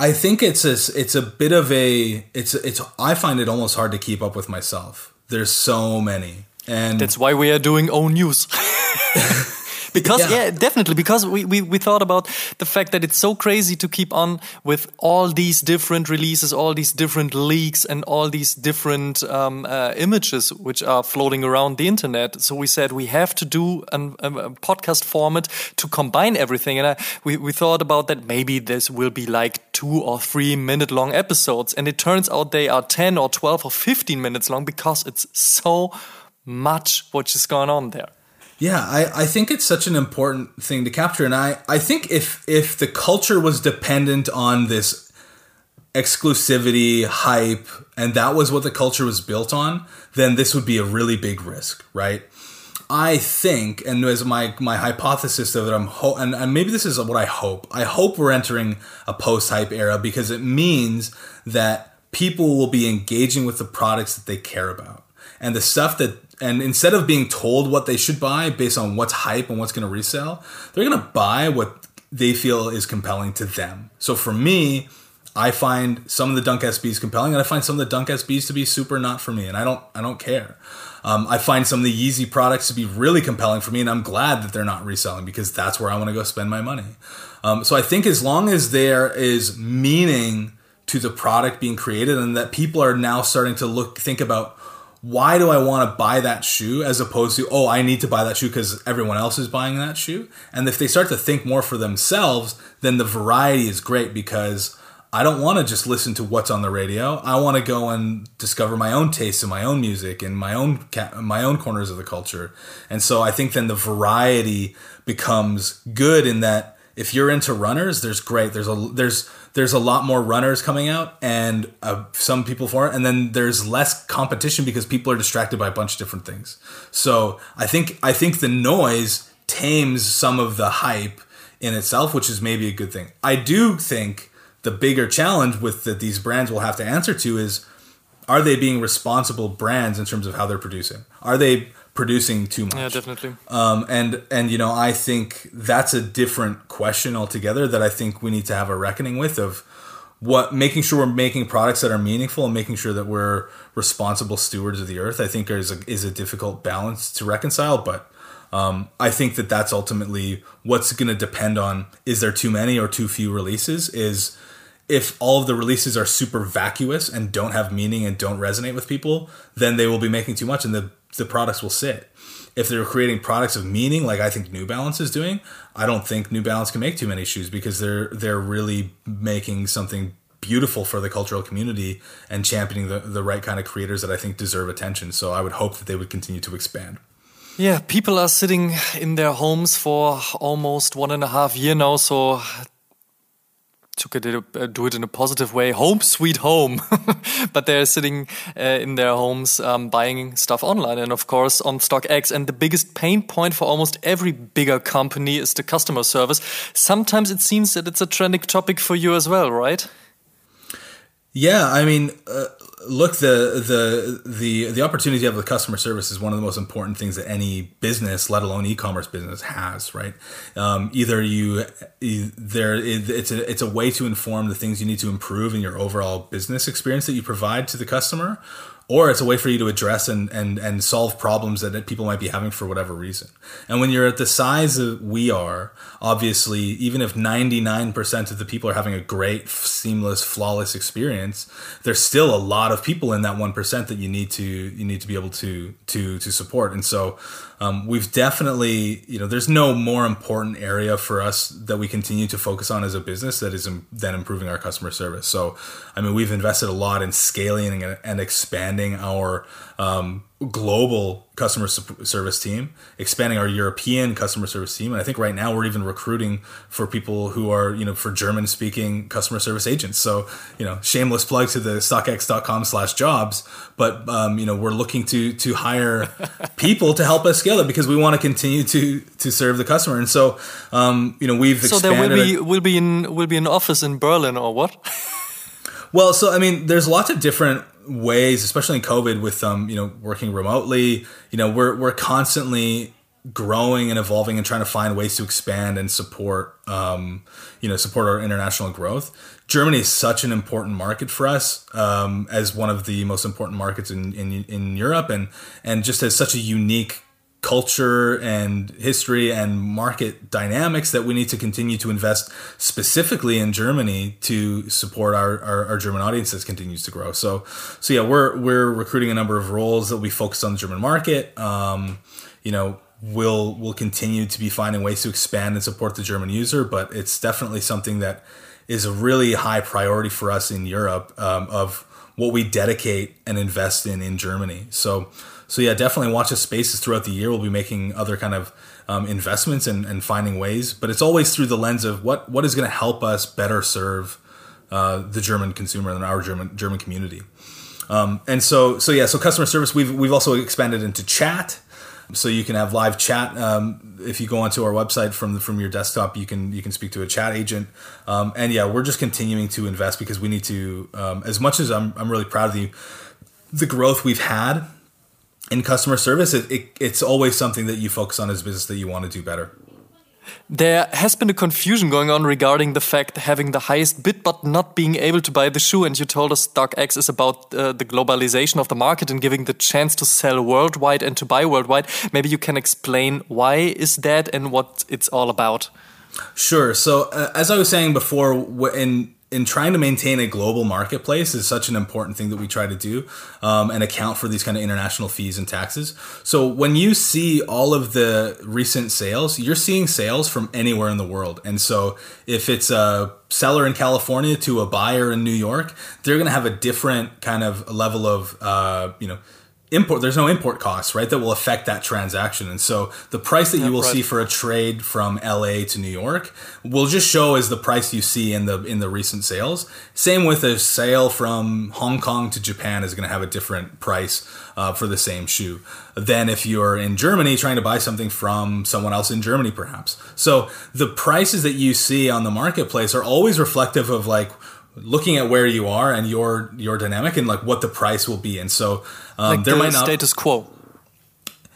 I think it's a, it's a bit of a it's it's I find it almost hard to keep up with myself. There's so many. And
that's why we are doing own news. because yeah. yeah. definitely because we, we we thought about the fact that it's so crazy to keep on with all these different releases all these different leaks and all these different um, uh, images which are floating around the internet so we said we have to do an, a, a, podcast format to combine everything and I, we, we thought about that maybe this will be like two or three minute long episodes and it turns out they are 10 or 12 or 15 minutes long because it's so much what is going on there
yeah, I, I think it's such an important thing to capture. And I, I think if if the culture was dependent on this exclusivity, hype, and that was what the culture was built on, then this would be a really big risk, right? I think, and as my my hypothesis of it, I'm ho- and, and maybe this is what I hope. I hope we're entering a post hype era because it means that people will be engaging with the products that they care about and the stuff that and instead of being told what they should buy based on what's hype and what's going to resell, they're going to buy what they feel is compelling to them. So for me, I find some of the Dunk SBs compelling, and I find some of the Dunk SBs to be super not for me, and I don't I don't care. Um, I find some of the Yeezy products to be really compelling for me, and I'm glad that they're not reselling because that's where I want to go spend my money. Um, so I think as long as there is meaning to the product being created, and that people are now starting to look think about why do I want to buy that shoe as opposed to, oh, I need to buy that shoe because everyone else is buying that shoe? And if they start to think more for themselves, then the variety is great because I don't want to just listen to what's on the radio. I want to go and discover my own tastes in my own music and my own my own corners of the culture. And so I think then the variety becomes good in that if you're into runners, there's great. There's a there's there's a lot more runners coming out and uh, some people for it. And then there's less competition because people are distracted by a bunch of different things. So i think i think the noise tames some of the hype in itself which is maybe a good thing. I do think the bigger challenge with that these brands will have to answer to is are they being responsible brands in terms of how they're producing? Are they producing too much?
Yeah, definitely.
Um, and and you know, I think that's a different question altogether that I think we need to have a reckoning with of what making sure we're making products that are meaningful and making sure that we're responsible stewards of the earth. I think is a, is a difficult balance to reconcile, but um, I think that that's ultimately what's going to depend on is there too many or too few releases is if all of the releases are super vacuous and don't have meaning and don't resonate with people, then they will be making too much and the, the products will sit. If they're creating products of meaning, like I think New Balance is doing, I don't think New Balance can make too many shoes because they're they're really making something beautiful for the cultural community and championing the, the right kind of creators that I think deserve attention. So I would hope that they would continue to expand.
Yeah, people are sitting in their homes for almost one and a half year now, so to uh, do it in a positive way, home sweet home. but they're sitting uh, in their homes um, buying stuff online and, of course, on StockX. And the biggest pain point for almost every bigger company is the customer service. Sometimes it seems that it's a trending topic for you as well, right?
Yeah, I mean, uh, look the the the the opportunity have with customer service is one of the most important things that any business let alone e-commerce business has right? Um, either you there it's a it's a way to inform the things you need to improve in your overall business experience that you provide to the customer or it's a way for you to address and, and, and solve problems that people might be having for whatever reason. And when you're at the size that we are, obviously, even if 99% of the people are having a great, seamless, flawless experience, there's still a lot of people in that 1% that you need to, you need to be able to, to, to support. And so, um, we've definitely, you know, there's no more important area for us that we continue to focus on as a business that is than improving our customer service. So, I mean, we've invested a lot in scaling and, and expanding our um, global customer service team, expanding our European customer service team, and I think right now we're even recruiting for people who are you know for German speaking customer service agents. So you know, shameless plug to the StockX.com/jobs, but um, you know we're looking to to hire people to help us scale it because we want to continue to to serve the customer, and so um, you know we've
so there will be will be in will be an office in Berlin or what?
well, so I mean, there's lots of different ways, especially in COVID, with um, you know working remotely. You know, we're we're constantly growing and evolving and trying to find ways to expand and support um, you know support our international growth. Germany is such an important market for us um, as one of the most important markets in, in in Europe and and just as such a unique culture and history and market dynamics that we need to continue to invest specifically in Germany to support our, our, our, German audience that continues to grow. So, so yeah, we're, we're recruiting a number of roles that we focus on the German market. Um, you know, we'll, we'll continue to be finding ways to expand and support the German user, but it's definitely something that is a really high priority for us in Europe um, of what we dedicate and invest in in Germany. So, so yeah, definitely watch the spaces throughout the year. We'll be making other kind of um, investments and, and finding ways, but it's always through the lens of what what is going to help us better serve uh, the German consumer and our German German community. Um, and so so yeah, so customer service. We've we've also expanded into chat. So you can have live chat. Um, if you go onto our website from the, from your desktop, you can you can speak to a chat agent. Um, and yeah, we're just continuing to invest because we need to. Um, as much as I'm I'm really proud of the the growth we've had in customer service, it, it, it's always something that you focus on as a business that you want to do better.
There has been a confusion going on regarding the fact having the highest bid but not being able to buy the shoe. And you told us StockX is about uh, the globalization of the market and giving the chance to sell worldwide and to buy worldwide. Maybe you can explain why is that and what it's all about.
Sure. So uh, as I was saying before, in in trying to maintain a global marketplace is such an important thing that we try to do um, and account for these kind of international fees and taxes. So when you see all of the recent sales, you're seeing sales from anywhere in the world. And so if it's a seller in California to a buyer in New York, they're going to have a different kind of level of, uh, you know, import there's no import costs right that will affect that transaction. And so the price that you will right. see for a trade from LA to New York will just show as the price you see in the in the recent sales. Same with a sale from Hong Kong to Japan is going to have a different price uh, for the same shoe than if you're in Germany trying to buy something from someone else in Germany perhaps. So the prices that you see on the marketplace are always reflective of like looking at where you are and your your dynamic and like what the price will be. And so um,
like
there
the
might not
status quo.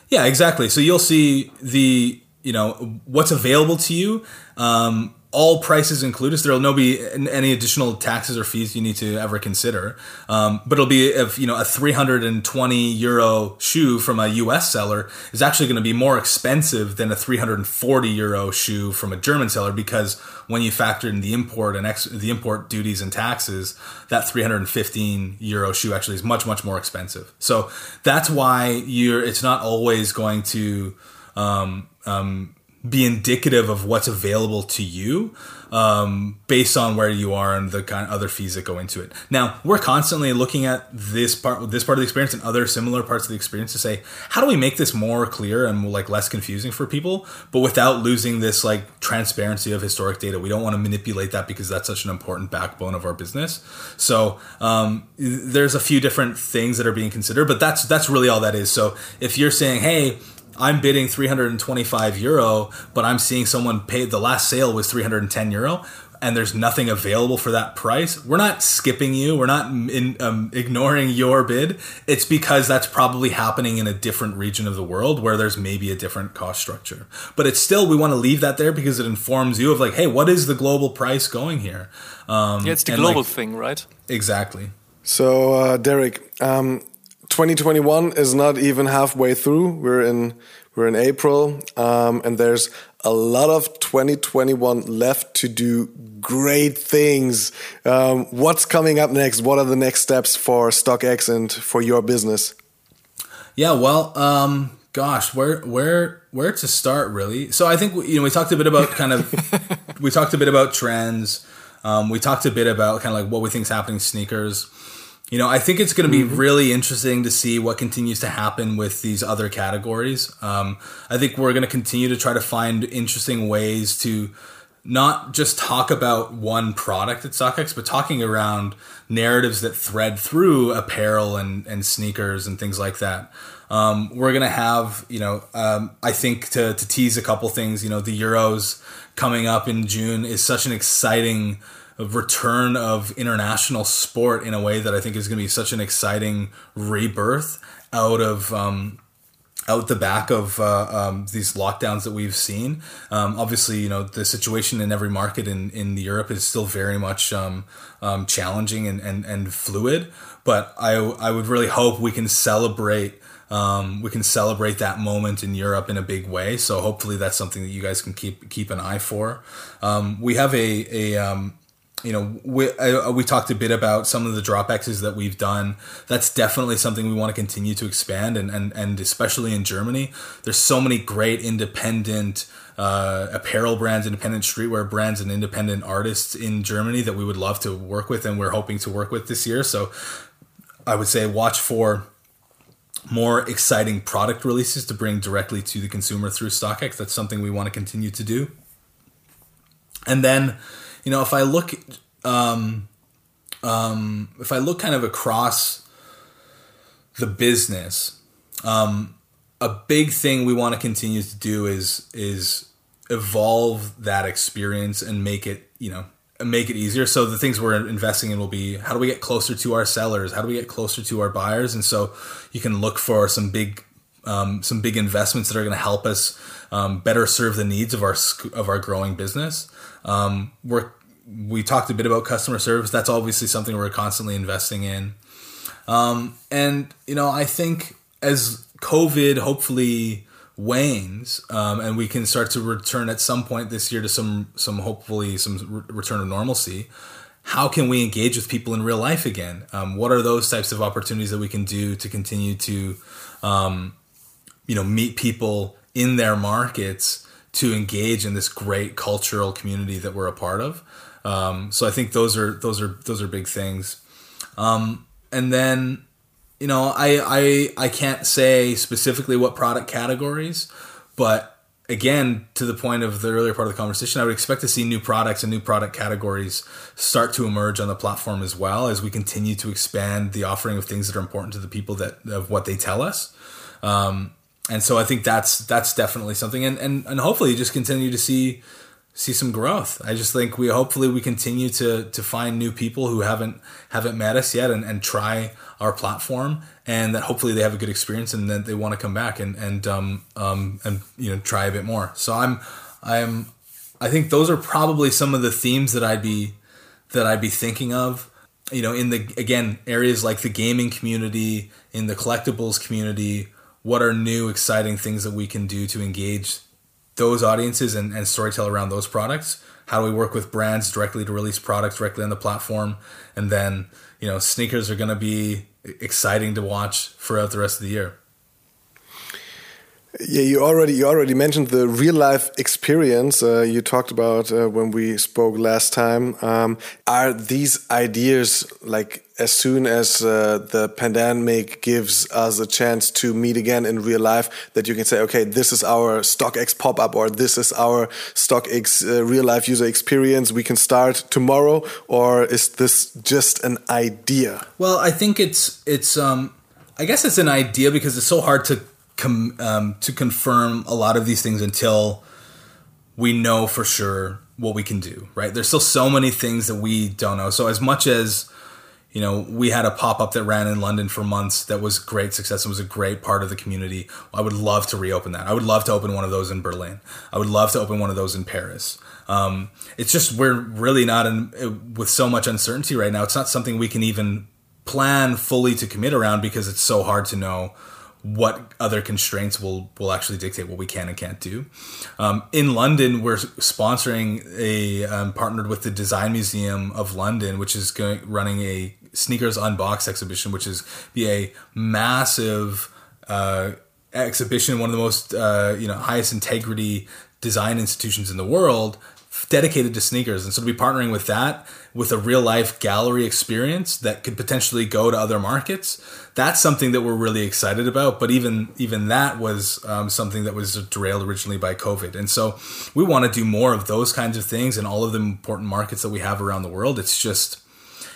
yeah, exactly. So you'll see the you know what's available to you. Um, all prices included. So there'll no be any additional taxes or fees you need to ever consider. Um, but it'll be if you know a 320 euro shoe from a U.S. seller is actually going to be more expensive than a 340 euro shoe from a German seller because when you factor in the import and ex- the import duties and taxes, that 315 euro shoe actually is much much more expensive. So that's why you're. It's not always going to. Um, um, be indicative of what's available to you um, based on where you are and the kind of other fees that go into it. Now we're constantly looking at this part, this part of the experience, and other similar parts of the experience to say how do we make this more clear and like less confusing for people, but without losing this like transparency of historic data. We don't want to manipulate that because that's such an important backbone of our business. So um, there's a few different things that are being considered, but that's that's really all that is. So if you're saying, hey I'm bidding 325 euro, but I'm seeing someone pay the last sale was 310 euro and there's nothing available for that price. We're not skipping you. We're not in, um, ignoring your bid. It's because that's probably happening in a different region of the world where there's maybe a different cost structure. But it's still, we want to leave that there because it informs you of like, hey, what is the global price going here?
Um, yeah, it's the global like, thing, right?
Exactly.
So, uh, Derek, um, 2021 is not even halfway through. We're in we're in April, um, and there's a lot of 2021 left to do great things. Um, what's coming up next? What are the next steps for StockX and for your business?
Yeah, well, um, gosh, where where where to start really? So I think you know we talked a bit about kind of we talked a bit about trends. Um, we talked a bit about kind of like what we think is happening sneakers. You know, I think it's going to be mm-hmm. really interesting to see what continues to happen with these other categories. Um, I think we're going to continue to try to find interesting ways to not just talk about one product at StockX, but talking around narratives that thread through apparel and, and sneakers and things like that. Um, we're going to have, you know, um, I think to, to tease a couple things, you know, the Euros coming up in June is such an exciting return of international sport in a way that I think is going to be such an exciting rebirth out of um, out the back of uh, um, these lockdowns that we've seen. Um, obviously, you know the situation in every market in, in Europe is still very much um, um challenging and, and, and fluid. But I I would really hope we can celebrate. Um, we can celebrate that moment in Europe in a big way. So hopefully that's something that you guys can keep keep an eye for. Um, we have a a you know, we, uh, we talked a bit about some of the drop X's that we've done. That's definitely something we want to continue to expand, and and, and especially in Germany, there's so many great independent uh, apparel brands, independent streetwear brands, and independent artists in Germany that we would love to work with, and we're hoping to work with this year. So, I would say watch for more exciting product releases to bring directly to the consumer through StockX. That's something we want to continue to do, and then you know, if I look, um, um, if I look kind of across the business, um, a big thing we want to continue to do is is evolve that experience and make it, you know, make it easier. So the things we're investing in will be how do we get closer to our sellers? How do we get closer to our buyers? And so you can look for some big um, some big investments that are going to help us um, better serve the needs of our of our growing business. Um, we're we talked a bit about customer service. That's obviously something we're constantly investing in. Um, and you know, I think as COVID hopefully wanes um, and we can start to return at some point this year to some some hopefully some re- return of normalcy how can we engage with people in real life again um, what are those types of opportunities that we can do to continue to um, you know meet people in their markets to engage in this great cultural community that we're a part of. Um, so I think those are those are those are big things. Um, and then you know I, I I can't say specifically what product categories, but again to the point of the earlier part of the conversation, I would expect to see new products and new product categories start to emerge on the platform as well as we continue to expand the offering of things that are important to the people that of what they tell us. Um, and so I think that's that's definitely something, and and and hopefully you just continue to see see some growth. I just think we hopefully we continue to to find new people who haven't haven't met us yet and, and try our platform and that hopefully they have a good experience and then they want to come back and and um, um, and you know try a bit more. So I'm I'm I think those are probably some of the themes that I'd be that I'd be thinking of. You know, in the again areas like the gaming community, in the collectibles community, what are new exciting things that we can do to engage those audiences and, and storytell around those products? How do we work with brands directly to release products directly on the platform? And then, you know, sneakers are going to be exciting to watch throughout the rest of the year.
Yeah, you already you already mentioned the real life experience uh, you talked about uh, when we spoke last time. Um, are these ideas like as soon as uh, the pandemic gives us a chance to meet again in real life, that you can say, okay, this is our StockX pop up or this is our StockX uh, real life user experience. We can start tomorrow, or is this just an idea?
Well, I think it's it's um, I guess it's an idea because it's so hard to com- um, to confirm a lot of these things until we know for sure what we can do. Right? There's still so many things that we don't know. So as much as you know, we had a pop up that ran in London for months that was great success and was a great part of the community. I would love to reopen that. I would love to open one of those in Berlin. I would love to open one of those in Paris. Um, it's just we're really not in with so much uncertainty right now. It's not something we can even plan fully to commit around because it's so hard to know what other constraints will will actually dictate what we can and can't do. Um, in London, we're sponsoring a um, partnered with the Design Museum of London, which is going running a sneakers unboxed exhibition, which is be a massive uh, exhibition, one of the most uh, you know highest integrity design institutions in the world dedicated to sneakers. And so to be partnering with that with a real life gallery experience that could potentially go to other markets, that's something that we're really excited about. But even even that was um, something that was derailed originally by COVID. And so we want to do more of those kinds of things in all of the important markets that we have around the world. It's just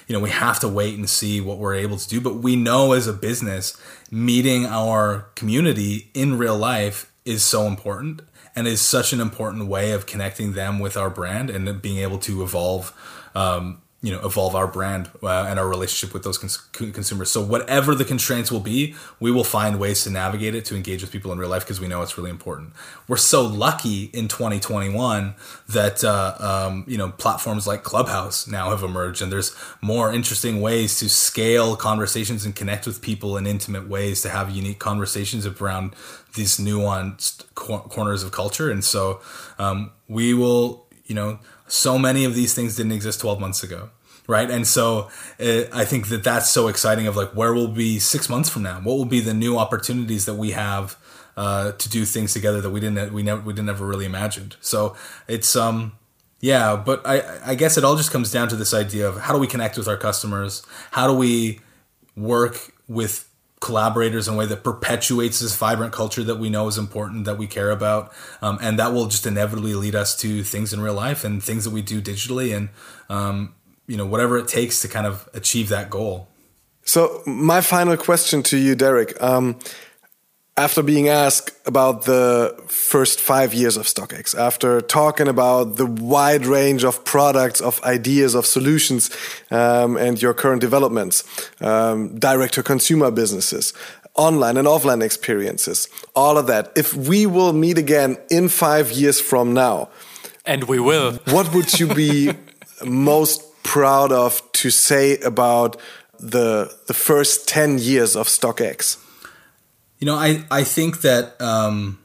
you know we have to wait and see what we're able to do. But we know as a business meeting our community in real life is so important and is such an important way of connecting them with our brand and being able to evolve um, you know evolve our brand uh, and our relationship with those cons- consumers. So whatever the constraints will be we will find ways to navigate it to engage with people in real life because we know it's really important. We're so lucky in 2021 that uh, um, you know platforms like clubhouse now have emerged and there's more interesting ways to scale conversations and connect with people in intimate ways to have unique conversations around these nuanced cor- corners of culture. And so um, we will you know so many of these things didn't exist 12 months ago right? And so uh, i think that that's so exciting of like where we'll be six months from now. What will be the new opportunities that we have uh, to do things together that we didn't we never we didn't ever really imagined. So it's um yeah but i i guess it all just comes down to this idea of how do we connect with our customers? How do we work with collaborators in a way that perpetuates this vibrant culture that we know is important, that we care about, um, and that will just inevitably lead us to things in real life and things that we do digitally, and um, you know whatever it takes to kind of achieve that goal.
So my final question to you, Derek. Um, after being asked about the first five years of StockX, after talking about the wide range of products, of ideas, of solutions, um, and your current developments, um, direct to consumer businesses, online and offline experiences, all of that. If we will meet again in five years from now,
and we will,
what would you be most proud of to say about the the first 10 years of StockX?
You know, I, I think that um,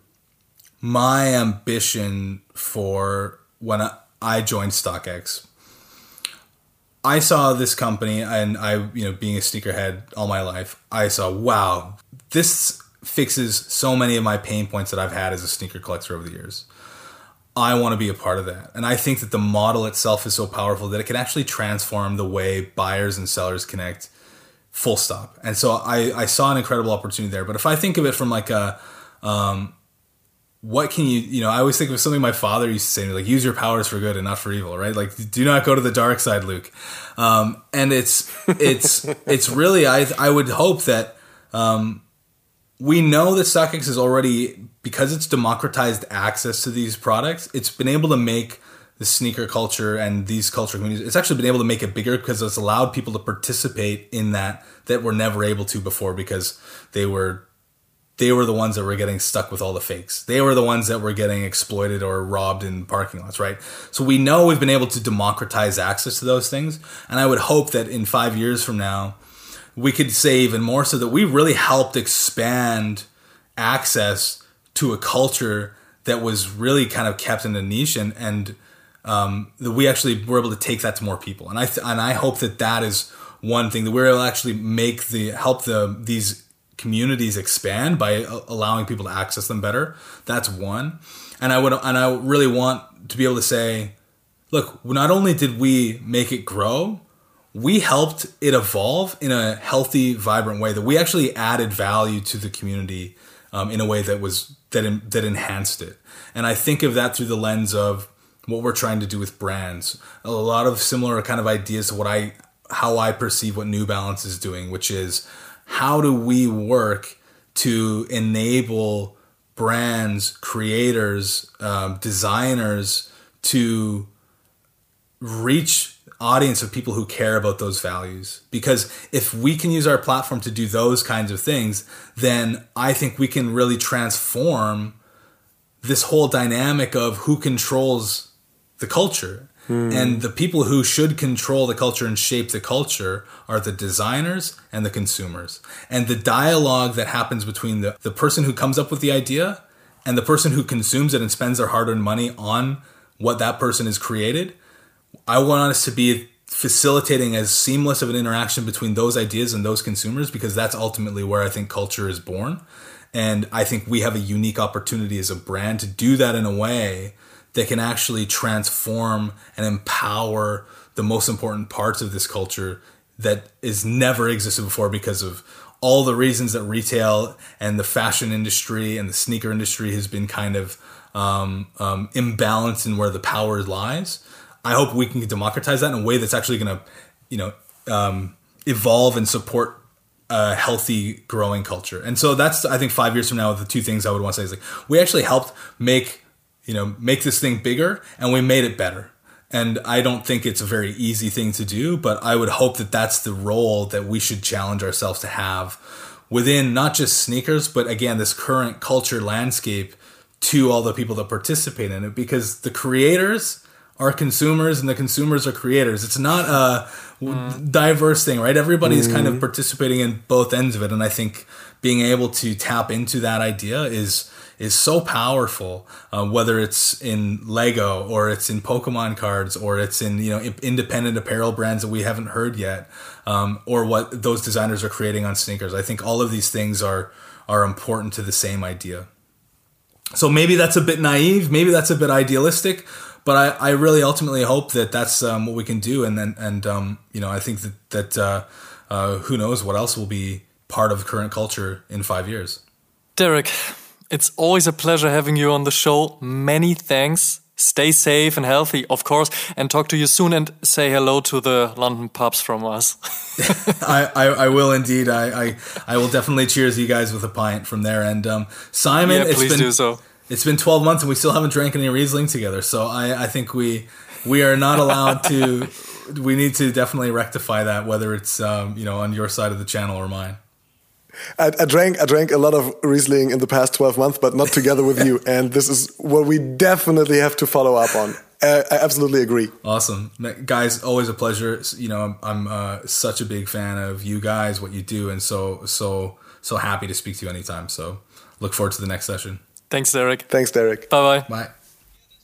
my ambition for when I, I joined StockX, I saw this company and I, you know, being a sneakerhead all my life, I saw, wow, this fixes so many of my pain points that I've had as a sneaker collector over the years. I want to be a part of that. And I think that the model itself is so powerful that it can actually transform the way buyers and sellers connect full stop. And so I, I saw an incredible opportunity there. But if I think of it from like a, um, what can you, you know, I always think of something my father used to say to me, like, use your powers for good and not for evil, right? Like, do not go to the dark side, Luke. Um, and it's, it's, it's really, I, I would hope that, um, we know that StockX is already, because it's democratized access to these products, it's been able to make the sneaker culture and these culture communities, it's actually been able to make it bigger because it's allowed people to participate in that that were never able to before because they were they were the ones that were getting stuck with all the fakes. They were the ones that were getting exploited or robbed in parking lots, right? So we know we've been able to democratize access to those things. And I would hope that in five years from now, we could say even more so that we really helped expand access to a culture that was really kind of kept in a niche and, and um, that we actually were able to take that to more people. And I, th- and I hope that that is one thing that we're able to actually make the, help the, these communities expand by allowing people to access them better. That's one. And I would and I really want to be able to say, look, not only did we make it grow, we helped it evolve in a healthy, vibrant way. That we actually added value to the community um, in a way that was that that enhanced it. And I think of that through the lens of what we're trying to do with brands. A lot of similar kind of ideas to what I how I perceive what New Balance is doing, which is how do we work to enable brands, creators, um, designers to reach audience of people who care about those values because if we can use our platform to do those kinds of things then i think we can really transform this whole dynamic of who controls the culture Hmm. And the people who should control the culture and shape the culture are the designers and the consumers. And the dialogue that happens between the, the person who comes up with the idea and the person who consumes it and spends their hard earned money on what that person has created, I want us to be facilitating as seamless of an interaction between those ideas and those consumers because that's ultimately where I think culture is born. And I think we have a unique opportunity as a brand to do that in a way that can actually transform and empower the most important parts of this culture that is never existed before because of all the reasons that retail and the fashion industry and the sneaker industry has been kind of um, um, imbalanced in where the power lies. I hope we can democratize that in a way that's actually going to, you know, um, evolve and support a healthy growing culture. And so that's I think five years from now the two things I would want to say is like we actually helped make you know, make this thing bigger, and we made it better. And I don't think it's a very easy thing to do, but I would hope that that's the role that we should challenge ourselves to have within not just sneakers, but again, this current culture landscape to all the people that participate in it because the creators are consumers and the consumers are creators. It's not a mm. diverse thing, right? Everybody is mm. kind of mm-hmm. participating in both ends of it. And I think being able to tap into that idea is is so powerful. Uh, whether it's in Lego or it's in Pokemon cards or it's in you know independent apparel brands that we haven't heard yet, um, or what those designers are creating on sneakers. I think all of these things are are important to the same idea. So maybe that's a bit naive, maybe that's a bit idealistic, but I, I really ultimately hope that that's um, what we can do. And then and um, you know I think that that uh, uh, who knows what else will be part of current culture in five years.
Derek, it's always a pleasure having you on the show. Many thanks. Stay safe and healthy, of course, and talk to you soon and say hello to the London pubs from us.
I, I, I, will indeed. I, I, I, will definitely cheers you guys with a pint from there. And um, Simon,
yeah, please
been,
do so.
It's been 12 months and we still haven't drank any Riesling together. So I, I think we we are not allowed to. we need to definitely rectify that, whether it's um, you know on your side of the channel or mine.
I, I, drank I drank a lot of Riesling in the past 12 months, but not together with you. And this is what we definitely have to follow up on. I, I absolutely agree.
Awesome, guys. Always a pleasure. You know, I'm, I'm uh, such a big fan of you guys, what you do, and so so so happy to speak to you anytime. So look forward to the next session.
Thanks, Derek.
Thanks, Derek.
Bye bye
bye.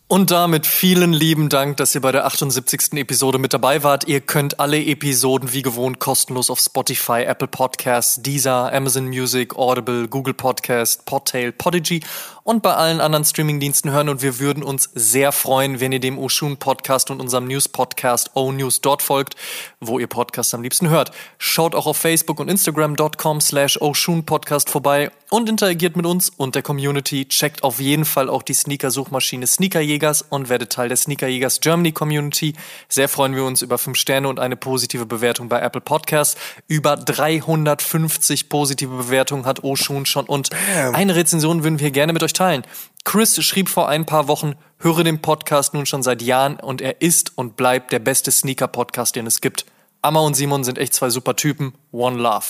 Und damit vielen lieben Dank, dass ihr bei der 78. Episode mit dabei wart. Ihr könnt alle Episoden wie gewohnt kostenlos auf Spotify, Apple Podcasts, Deezer, Amazon Music, Audible, Google Podcast, Podtail, Podigy und bei allen anderen Streamingdiensten hören und wir würden uns sehr freuen, wenn ihr dem Oshun Podcast und unserem News Podcast O News dort folgt, wo ihr Podcast am liebsten hört. Schaut auch auf Facebook und Instagram.com slash Oshun Podcast vorbei und interagiert mit uns und der Community. Checkt auf jeden Fall auch die Sneaker-Suchmaschine Sneakerjägers und werdet Teil der Sneakerjägers Germany Community. Sehr freuen wir uns über 5 Sterne und eine positive Bewertung bei Apple Podcasts. Über 350 positive Bewertungen hat Oshun schon und eine Rezension würden wir gerne mit euch teilen. Chris schrieb vor ein paar Wochen, höre den Podcast nun schon seit Jahren und er ist und bleibt der beste Sneaker-Podcast, den es gibt. Amma und Simon sind echt zwei super Typen. One Love.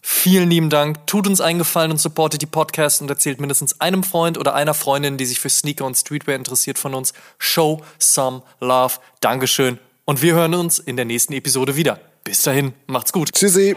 Vielen lieben Dank. Tut uns einen Gefallen und supportet die Podcasts und erzählt mindestens einem Freund oder einer Freundin, die sich für Sneaker und Streetwear interessiert von uns. Show some love. Dankeschön. Und wir hören uns in der nächsten Episode wieder. Bis dahin, macht's gut.
Tschüssi.